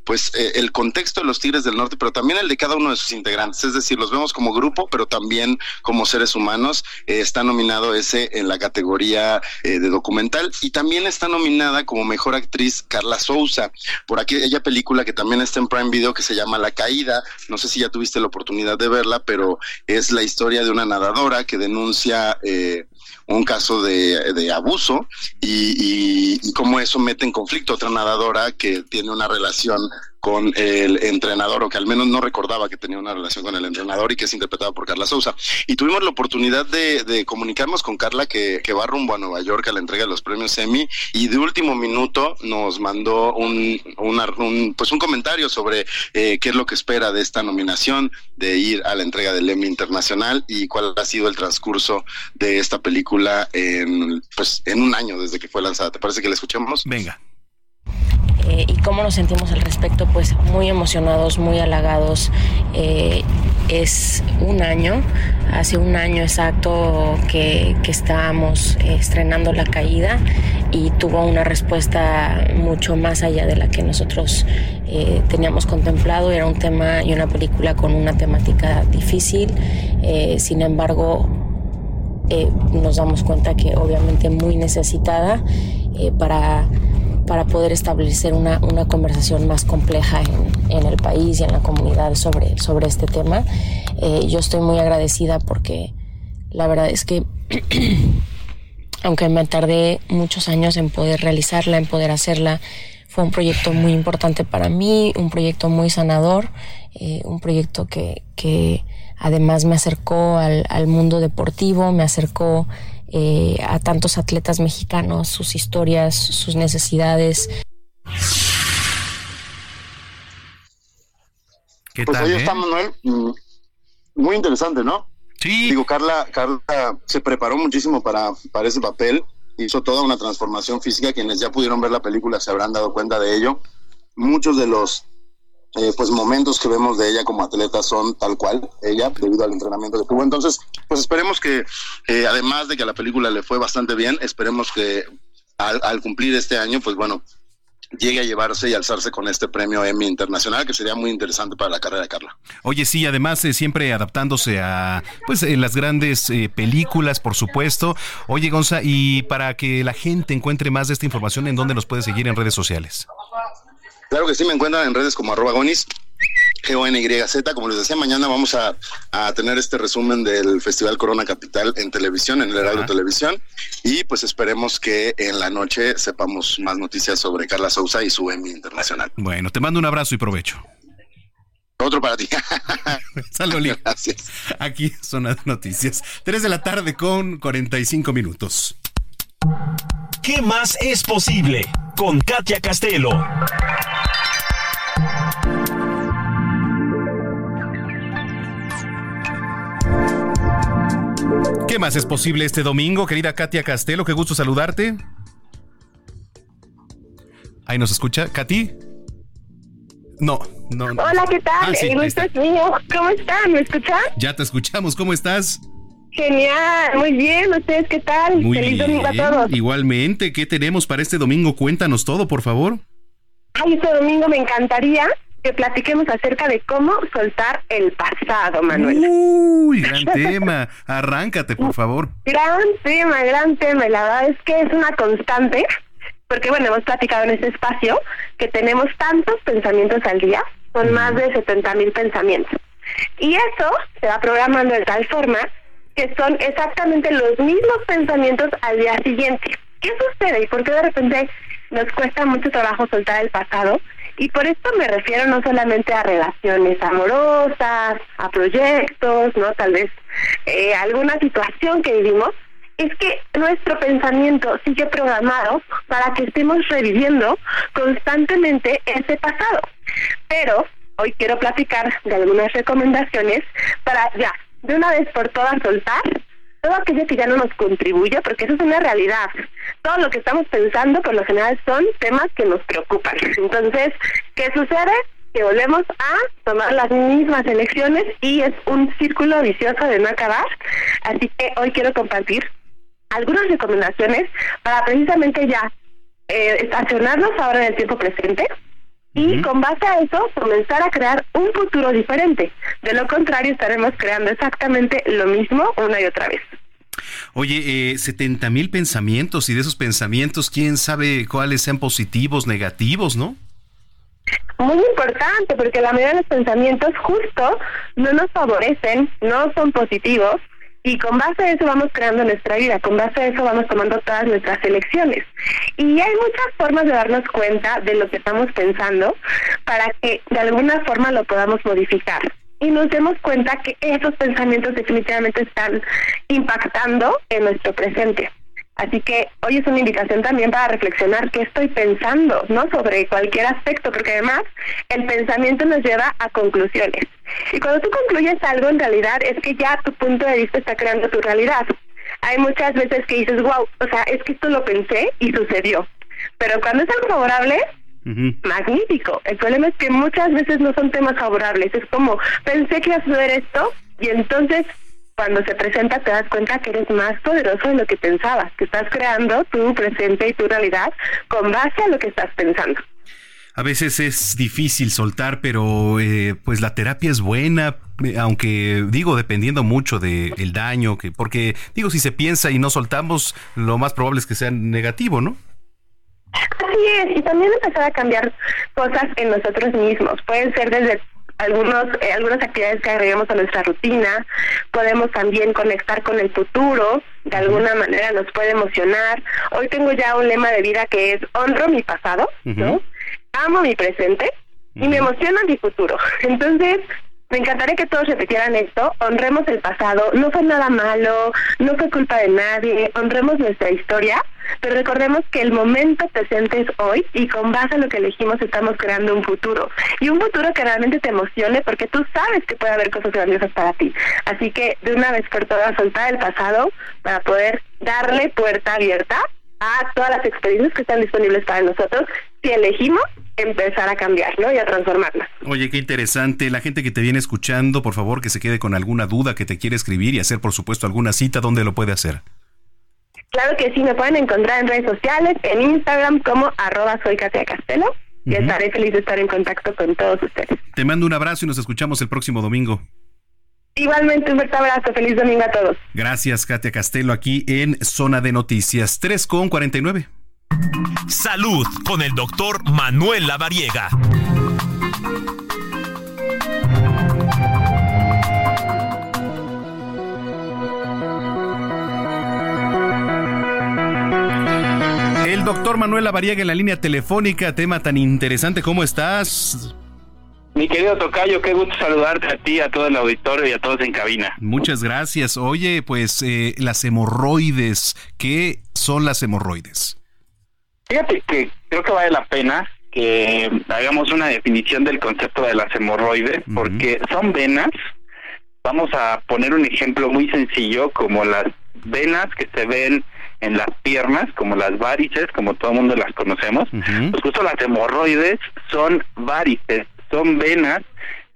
pues eh, el contexto de los Tigres del Norte, pero también el de cada uno de sus integrantes. Es decir, los vemos como grupo, pero también como seres humanos. Eh, está nominado ese en la categoría eh, de documental y también está nominada como mejor actriz Carla Souza por aquella película que también está en Prime Video que se llama La Caída. No sé si ya tuviste la oportunidad de verla, pero es la historia de una nadadora que denuncia eh, un caso de, de abuso y, y, y cómo eso mete en conflicto a otra nadadora que tiene una relación con el entrenador, o que al menos no recordaba que tenía una relación con el entrenador y que es interpretada por Carla Sousa. Y tuvimos la oportunidad de, de comunicarnos con Carla que, que va rumbo a Nueva York a la entrega de los premios Emmy y de último minuto nos mandó un, un, pues un comentario sobre eh, qué es lo que espera de esta nominación, de ir a la entrega del Emmy Internacional y cuál ha sido el transcurso de esta película en, pues, en un año desde que fue lanzada. ¿Te parece que la escuchemos? Venga. Eh, y cómo nos sentimos al respecto, pues muy emocionados, muy halagados. eh, es un año, hace un año exacto que, que estábamos estrenando La Caída y tuvo una respuesta mucho más allá de la que nosotros eh, teníamos contemplado. Era un tema y una película con una temática difícil, eh, sin embargo eh, nos damos cuenta que obviamente muy necesitada para para poder establecer una, una conversación más compleja en, en, el país y en la comunidad sobre, sobre este tema. Eh, yo estoy muy agradecida porque la verdad es que aunque me tardé muchos años en poder realizarla, en poder hacerla, fue un proyecto muy importante para mí, un proyecto muy sanador, eh, un proyecto que, que además me acercó al, al mundo deportivo, me acercó eh, a tantos atletas mexicanos, sus historias, sus necesidades. ¿Qué pues ahí está Manuel, mm, muy interesante, ¿no? Sí. Digo, Carla, Carla se preparó muchísimo para, para ese papel, hizo toda una transformación física, quienes ya pudieron ver la película se habrán dado cuenta de ello. Muchos de los eh, pues momentos que vemos de ella como atleta son tal cual ella debido al entrenamiento que tuvo entonces pues esperemos que eh, además de que a la película le fue bastante bien esperemos que al, cumplir este año pues bueno llegue a llevarse y alzarse con este premio Emmy internacional que sería muy interesante para la carrera de Carla. Oye, sí, además eh, siempre adaptándose a pues las grandes películas, por supuesto. Oye, Gonza, y para que la gente encuentre más de esta información, ¿en dónde nos puede seguir en redes sociales? Claro que sí, me encuentran en redes como arroba gonis, G-O-N-Y-Z. Como les decía, mañana vamos a, tener este resumen del Festival Corona Capital en televisión, en el Heraldo Televisión. Y pues esperemos que en la noche sepamos más noticias sobre Carla Sousa y su Emmy Internacional. Bueno, te mando un abrazo y provecho. Otro para ti. Salud. Gracias. Aquí son las noticias. 3 de la tarde con 45 minutos. ¿Qué más es posible? Con Katia Castelo. ¿Qué más es posible este domingo, querida Katia Castelo? Qué gusto saludarte. Ahí nos escucha, Katy. No, no. Hola, ¿qué tal? Ah, El gusto es mío. ¿Cómo están? ¿Me escuchan? Ya te escuchamos. ¿Cómo estás? Genial, muy bien. ¿Ustedes qué tal? Muy Feliz domingo a todos. Igualmente, ¿qué tenemos para este domingo? Cuéntanos todo, por favor. Ay, este domingo me encantaría que platiquemos acerca de cómo soltar el pasado, Manuel. Uy, gran tema. Arráncate, por favor. Gran tema, gran tema. la verdad es que es una constante, porque bueno, hemos platicado en este espacio que tenemos tantos pensamientos al día, son más de 70 mil pensamientos. Y eso se va programando de tal forma que son exactamente los mismos pensamientos al día siguiente. ¿Qué sucede y por qué de repente nos cuesta mucho trabajo soltar el pasado? Y por esto me refiero no solamente a relaciones amorosas, a proyectos, no tal vez eh, alguna situación que vivimos, es que nuestro pensamiento sigue programado para que estemos reviviendo constantemente ese pasado. Pero hoy quiero platicar de algunas recomendaciones para ya de una vez por todas soltar todo aquello que ya no nos contribuye, porque eso es una realidad. Todo lo que estamos pensando, por lo general, son temas que nos preocupan. Entonces, ¿qué sucede? Que volvemos a tomar las mismas elecciones y es un círculo vicioso de no acabar. Así que hoy quiero compartir algunas recomendaciones para precisamente ya eh, estacionarnos ahora en el tiempo presente, y con base a eso comenzar a crear un futuro diferente. De lo contrario, estaremos creando exactamente lo mismo una y otra vez. Oye, eh, 70 mil pensamientos y de esos pensamientos, quién sabe cuáles sean positivos, negativos, ¿no? Muy importante, porque la mayoría de los pensamientos justo no nos favorecen, no son positivos, y con base a eso vamos creando nuestra vida, con base a eso vamos tomando todas nuestras elecciones. Y hay muchas formas de darnos cuenta de lo que estamos pensando para que de alguna forma lo podamos modificar. Y nos demos cuenta que esos pensamientos definitivamente están impactando en nuestro presente. Así que hoy es una invitación también para reflexionar qué estoy pensando, ¿no? Sobre cualquier aspecto, porque además el pensamiento nos lleva a conclusiones. Y cuando tú concluyes algo, en realidad es que ya tu punto de vista está creando tu realidad. Hay muchas veces que dices, wow, o sea, es que esto lo pensé y sucedió. Pero cuando es algo favorable, magnífico. El problema es que muchas veces no son temas favorables. Es como, pensé que iba a suceder esto y entonces cuando se presenta te das cuenta que eres más poderoso de lo que pensabas, que estás creando tu presente y tu realidad con base a lo que estás pensando. A veces es difícil soltar, pero eh, pues la terapia es buena, eh, aunque digo, dependiendo mucho del daño, que porque digo, si se piensa y no soltamos, lo más probable es que sea negativo, ¿no? Así es, y también empezar a cambiar cosas en nosotros mismos. Pueden ser desde algunos eh, algunas actividades que agregamos a nuestra rutina, podemos también conectar con el futuro, de alguna manera nos puede emocionar. Hoy tengo ya un lema de vida que es honro mi pasado, ¿no? Amo mi presente y me emociona mi futuro. Entonces, me encantaría que todos repitieran esto, honremos el pasado, no fue nada malo, no fue culpa de nadie, honremos nuestra historia, pero recordemos que el momento presente es hoy y con base a lo que elegimos estamos creando un futuro. Y un futuro que realmente te emocione porque tú sabes que puede haber cosas grandiosas para ti. Así que de una vez por todas soltar el pasado para poder darle puerta abierta a todas las experiencias que están disponibles para nosotros. Si elegimos empezar a cambiar, ¿no? Y a transformarlas. Oye, qué interesante. La gente que te viene escuchando, por favor, que se quede con alguna duda que te quiere escribir y hacer, por supuesto, alguna cita, ¿dónde lo puede hacer? Claro que sí, me pueden encontrar en redes sociales, en Instagram como arroba soy Katia Castelo. Y estaré feliz de estar en contacto con todos ustedes. Te mando un abrazo y nos escuchamos el próximo domingo. Igualmente, un fuerte abrazo. Feliz domingo a todos. Gracias, Katia Castelo, aquí en Zona de Noticias 3 con 49. Salud con el doctor Manuel Lavariega. El doctor Manuel Lavariega en la línea telefónica, tema tan interesante, ¿cómo estás? Mi querido Tocayo, qué gusto saludarte a ti, a todo el auditorio y a todos en cabina. Muchas gracias. Oye, pues eh, las hemorroides, ¿qué son las hemorroides? Fíjate que creo que vale la pena que hagamos una definición del concepto de las hemorroides, porque son venas. Vamos a poner un ejemplo muy sencillo, como las venas que se ven en las piernas, como las varices, como todo el mundo las conocemos. Pues justo las hemorroides son varices, son venas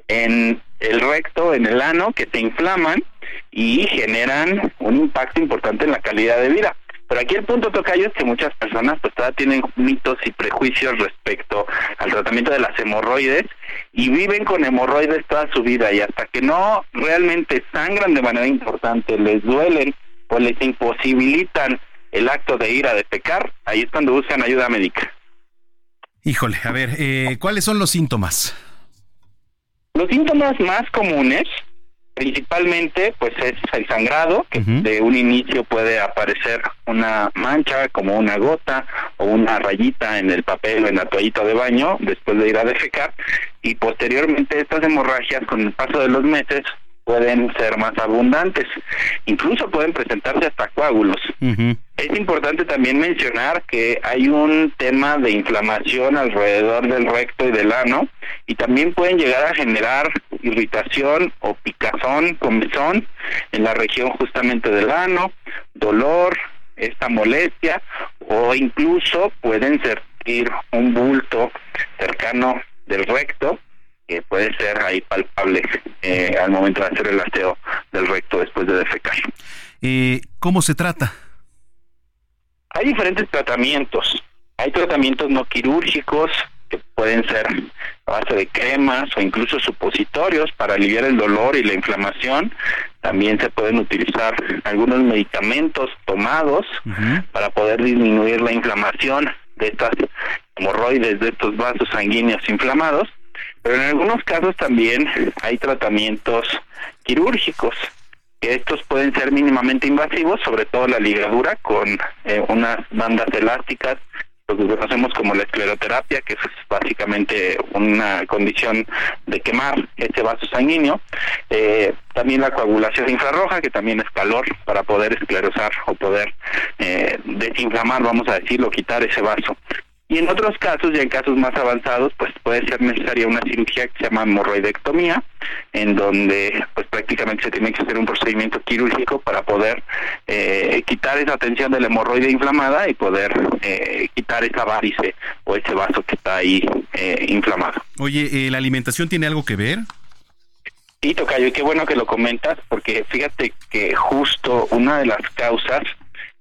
en el recto, en el ano, que se inflaman y generan un impacto importante en la calidad de vida. Pero aquí el punto tocayo es que muchas personas pues todavía tienen mitos y prejuicios respecto al tratamiento de las hemorroides y viven con hemorroides toda su vida y hasta que no realmente sangran de manera importante, les duelen o les imposibilitan el acto de ir a defecar, ahí es cuando buscan ayuda médica. Híjole, a ver, eh, ¿cuáles son los síntomas? Los síntomas más comunes principalmente pues es el sangrado que de un inicio puede aparecer una mancha como una gota o una rayita en el papel o en la toallita de baño después de ir a defecar y posteriormente estas hemorragias con el paso de los meses pueden ser más abundantes, incluso pueden presentarse hasta coágulos. Es importante también mencionar que hay un tema de inflamación alrededor del recto y del ano y también pueden llegar a generar irritación o picazón, comezón en la región justamente del ano, dolor, esta molestia o incluso pueden sentir un bulto cercano del recto que puede ser ahí palpable eh, al momento de hacer el aseo del recto después de defecar. Eh, ¿Cómo se trata? Hay diferentes tratamientos. Hay tratamientos no quirúrgicos que pueden ser a base de cremas o incluso supositorios para aliviar el dolor y la inflamación. También se pueden utilizar algunos medicamentos tomados para poder disminuir la inflamación de estas hemorroides, de estos vasos sanguíneos inflamados pero en algunos casos también hay tratamientos quirúrgicos, que estos pueden ser mínimamente invasivos, sobre todo la ligadura con eh, unas bandas elásticas, lo que conocemos como la escleroterapia, que es básicamente una condición de quemar ese vaso sanguíneo. Eh, también la coagulación infrarroja, que también es calor para poder esclerosar o poder eh, desinflamar, vamos a decirlo, quitar ese vaso. Y en otros casos, ya en casos más avanzados, pues puede ser necesaria una cirugía que se llama hemorroidectomía, en donde pues prácticamente se tiene que hacer un procedimiento quirúrgico para poder eh, quitar esa tensión de la hemorroide inflamada y poder eh, quitar esa varice o ese vaso que está ahí eh, inflamado. Oye, ¿la alimentación tiene algo que ver? Sí, Tocayo, y qué bueno que lo comentas, porque fíjate que justo una de las causas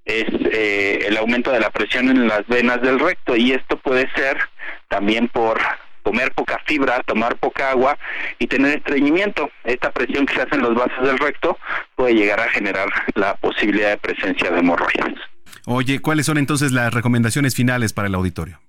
es eh, el aumento de la presión en las venas del recto y esto puede ser también por comer poca fibra, tomar poca agua y tener estreñimiento. Esta presión que se hace en los vasos del recto puede llegar a generar la posibilidad de presencia de hemorroides. Oye, ¿cuáles son entonces las recomendaciones finales para el auditorio?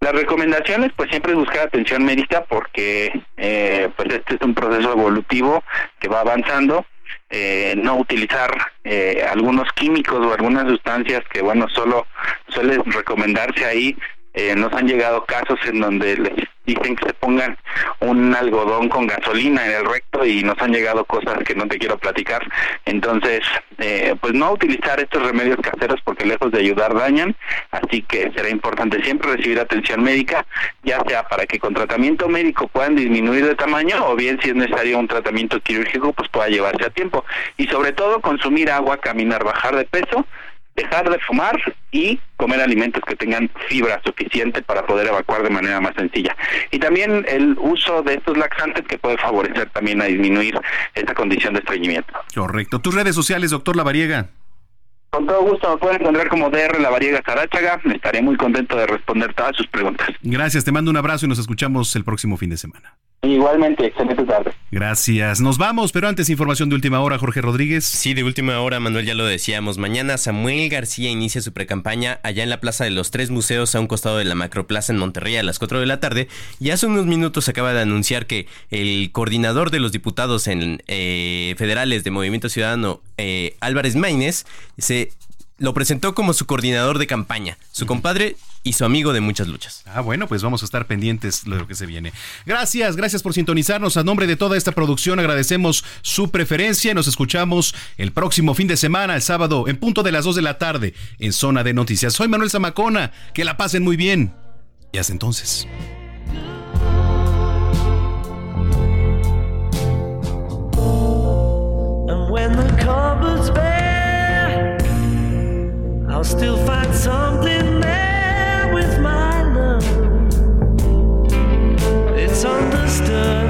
Las recomendaciones, pues siempre es buscar atención médica porque eh, pues este es un proceso evolutivo que va avanzando eh, no utilizar eh, algunos químicos o algunas sustancias que bueno solo suelen recomendarse ahí eh, nos han llegado casos en donde les dicen que se pongan un algodón con gasolina en el recto y nos han llegado cosas que no te quiero platicar. Entonces, eh, pues no utilizar estos remedios caseros porque lejos de ayudar dañan, así que será importante siempre recibir atención médica, ya sea para que con tratamiento médico puedan disminuir de tamaño o bien si es necesario un tratamiento quirúrgico pues pueda llevarse a tiempo. Y sobre todo consumir agua, caminar, bajar de peso dejar de fumar y comer alimentos que tengan fibra suficiente para poder evacuar de manera más sencilla. Y también el uso de estos laxantes que puede favorecer también a disminuir esta condición de estreñimiento. Correcto. ¿Tus redes sociales, doctor Lavariega? Con todo gusto, me pueden encontrar como DR Lavariega Sarachaga. Estaré muy contento de responder todas sus preguntas. Gracias, te mando un abrazo y nos escuchamos el próximo fin de semana. Igualmente, excelente tarde. Gracias. Nos vamos, pero antes información de última hora, Jorge Rodríguez. Sí, de última hora, Manuel, ya lo decíamos. Mañana Samuel García inicia su precampaña allá en la Plaza de los Tres Museos, a un costado de la Macroplaza en Monterrey a las 4 de la tarde. Y hace unos minutos acaba de anunciar que el coordinador de los diputados en, eh, federales de Movimiento Ciudadano, eh, Álvarez Maínez, se lo presentó como su coordinador de campaña. Su compadre y su amigo de muchas luchas. Ah, bueno, pues vamos a estar pendientes de lo que se viene. Gracias, gracias por sintonizarnos. A nombre de toda esta producción agradecemos su preferencia. Nos escuchamos el próximo fin de semana, el sábado, en punto de las 2 de la tarde, en Zona de Noticias. Soy Manuel Zamacona. Que la pasen muy bien. Y hasta entonces. I'll still find something there with my love. It's understood.